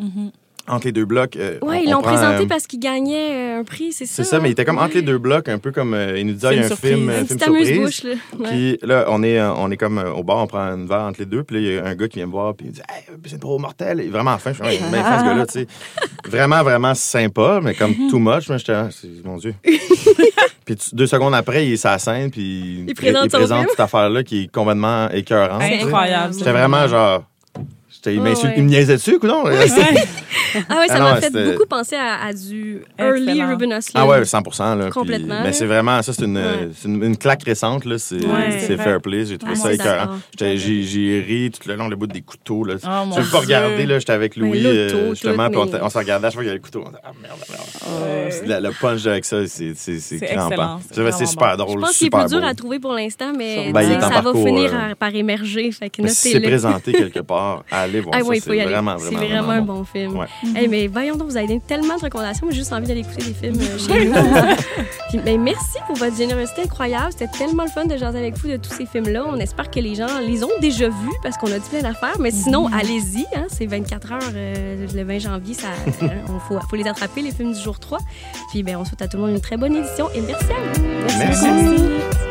[SPEAKER 2] Entre les deux blocs. euh,
[SPEAKER 1] Ouais, ils
[SPEAKER 2] on
[SPEAKER 1] l'ont
[SPEAKER 2] prend,
[SPEAKER 1] présenté
[SPEAKER 2] euh,
[SPEAKER 1] parce qu'il gagnait euh, un prix, c'est ça?
[SPEAKER 2] C'est ça, mais il était comme entre les deux blocs, un peu comme euh, il nous disait, il y a un
[SPEAKER 4] Film
[SPEAKER 2] un film
[SPEAKER 1] petit
[SPEAKER 2] surprise.
[SPEAKER 1] amuse-bouche, là. Ouais.
[SPEAKER 2] Puis là, on est, on est comme euh, au bar, on prend une verre entre les deux. Puis là, il y a un gars qui vient me voir, puis il dit Hey, c'est trop mortel. Il est vraiment fin. Je suis ouais, il est bien fin, ce gars-là, tu sais. Vraiment, vraiment sympa, mais comme too much. Moi, j'étais, ah, mon Dieu. puis tu- deux secondes après, il est sur la scène, puis
[SPEAKER 1] Il présente son film.
[SPEAKER 2] cette affaire-là qui est complètement écœurante.
[SPEAKER 4] Incroyable.
[SPEAKER 2] J'étais vraiment genre. J'étais, il
[SPEAKER 1] Ouais,
[SPEAKER 2] m'insulte-
[SPEAKER 1] ouais.
[SPEAKER 2] il me niaisait dessus, ou non?
[SPEAKER 1] Ah ouais, ça
[SPEAKER 2] Ah
[SPEAKER 1] m'a fait
[SPEAKER 2] c'était-
[SPEAKER 1] beaucoup penser à, à du early
[SPEAKER 4] Excellent.
[SPEAKER 1] Ruben Östlund.
[SPEAKER 2] Ah ouais, 100 là. puis-
[SPEAKER 1] Complètement,
[SPEAKER 2] Mais c'est vraiment, ça, c'est une,
[SPEAKER 1] Ouais.
[SPEAKER 2] c'est une, une claque récente, là. C'est
[SPEAKER 1] Ouais,
[SPEAKER 2] c'est
[SPEAKER 4] c'est vrai.
[SPEAKER 2] fair play. J'ai trouvé
[SPEAKER 1] Ah,
[SPEAKER 2] ça écœurant. J'ai j'ai ri tout le long, le bout des couteaux, là.
[SPEAKER 4] Oh,
[SPEAKER 2] je pas regarder, là. J'étais avec
[SPEAKER 1] Mais
[SPEAKER 2] Louis, euh, justement,
[SPEAKER 1] tout,
[SPEAKER 2] puis on, on se regardait à chaque fois qu'il y avait le couteau. On disait, ah merde, merde. Le punch avec ça, c'est c'est- c'est crampant.
[SPEAKER 4] c'est
[SPEAKER 2] super
[SPEAKER 1] Je
[SPEAKER 2] drôle,
[SPEAKER 1] pense qu'il est plus dur à trouver pour l'instant, mais
[SPEAKER 2] Ben,
[SPEAKER 1] ça va finir
[SPEAKER 2] euh,
[SPEAKER 1] par émerger.
[SPEAKER 2] C'est présenté quelque part, allez voir
[SPEAKER 1] Ah
[SPEAKER 2] ça.
[SPEAKER 1] oui, il faut y
[SPEAKER 2] C'est
[SPEAKER 1] aller.
[SPEAKER 2] vraiment,
[SPEAKER 1] C'est
[SPEAKER 2] vraiment,
[SPEAKER 1] vraiment un
[SPEAKER 2] bon.
[SPEAKER 1] bon film.
[SPEAKER 2] Ouais.
[SPEAKER 1] Hey, mais voyons donc, vous avez donné tellement de recommandations. J'ai juste envie d'aller écouter des films euh, chez nous. Puis, ben, merci pour votre générosité incroyable. C'était tellement le fun de jaser avec vous de tous ces films-là. On espère que les gens les ont déjà vus parce qu'on a dit plein d'affaires. Mais sinon, allez-y. Hein, c'est 24 heures euh, le 20 janvier. Ça, hein, on faut, faut les attraper, les films du jour 3. Puis ben, on souhaite à tout le monde une très bonne édition et merci à vous.
[SPEAKER 2] Merci.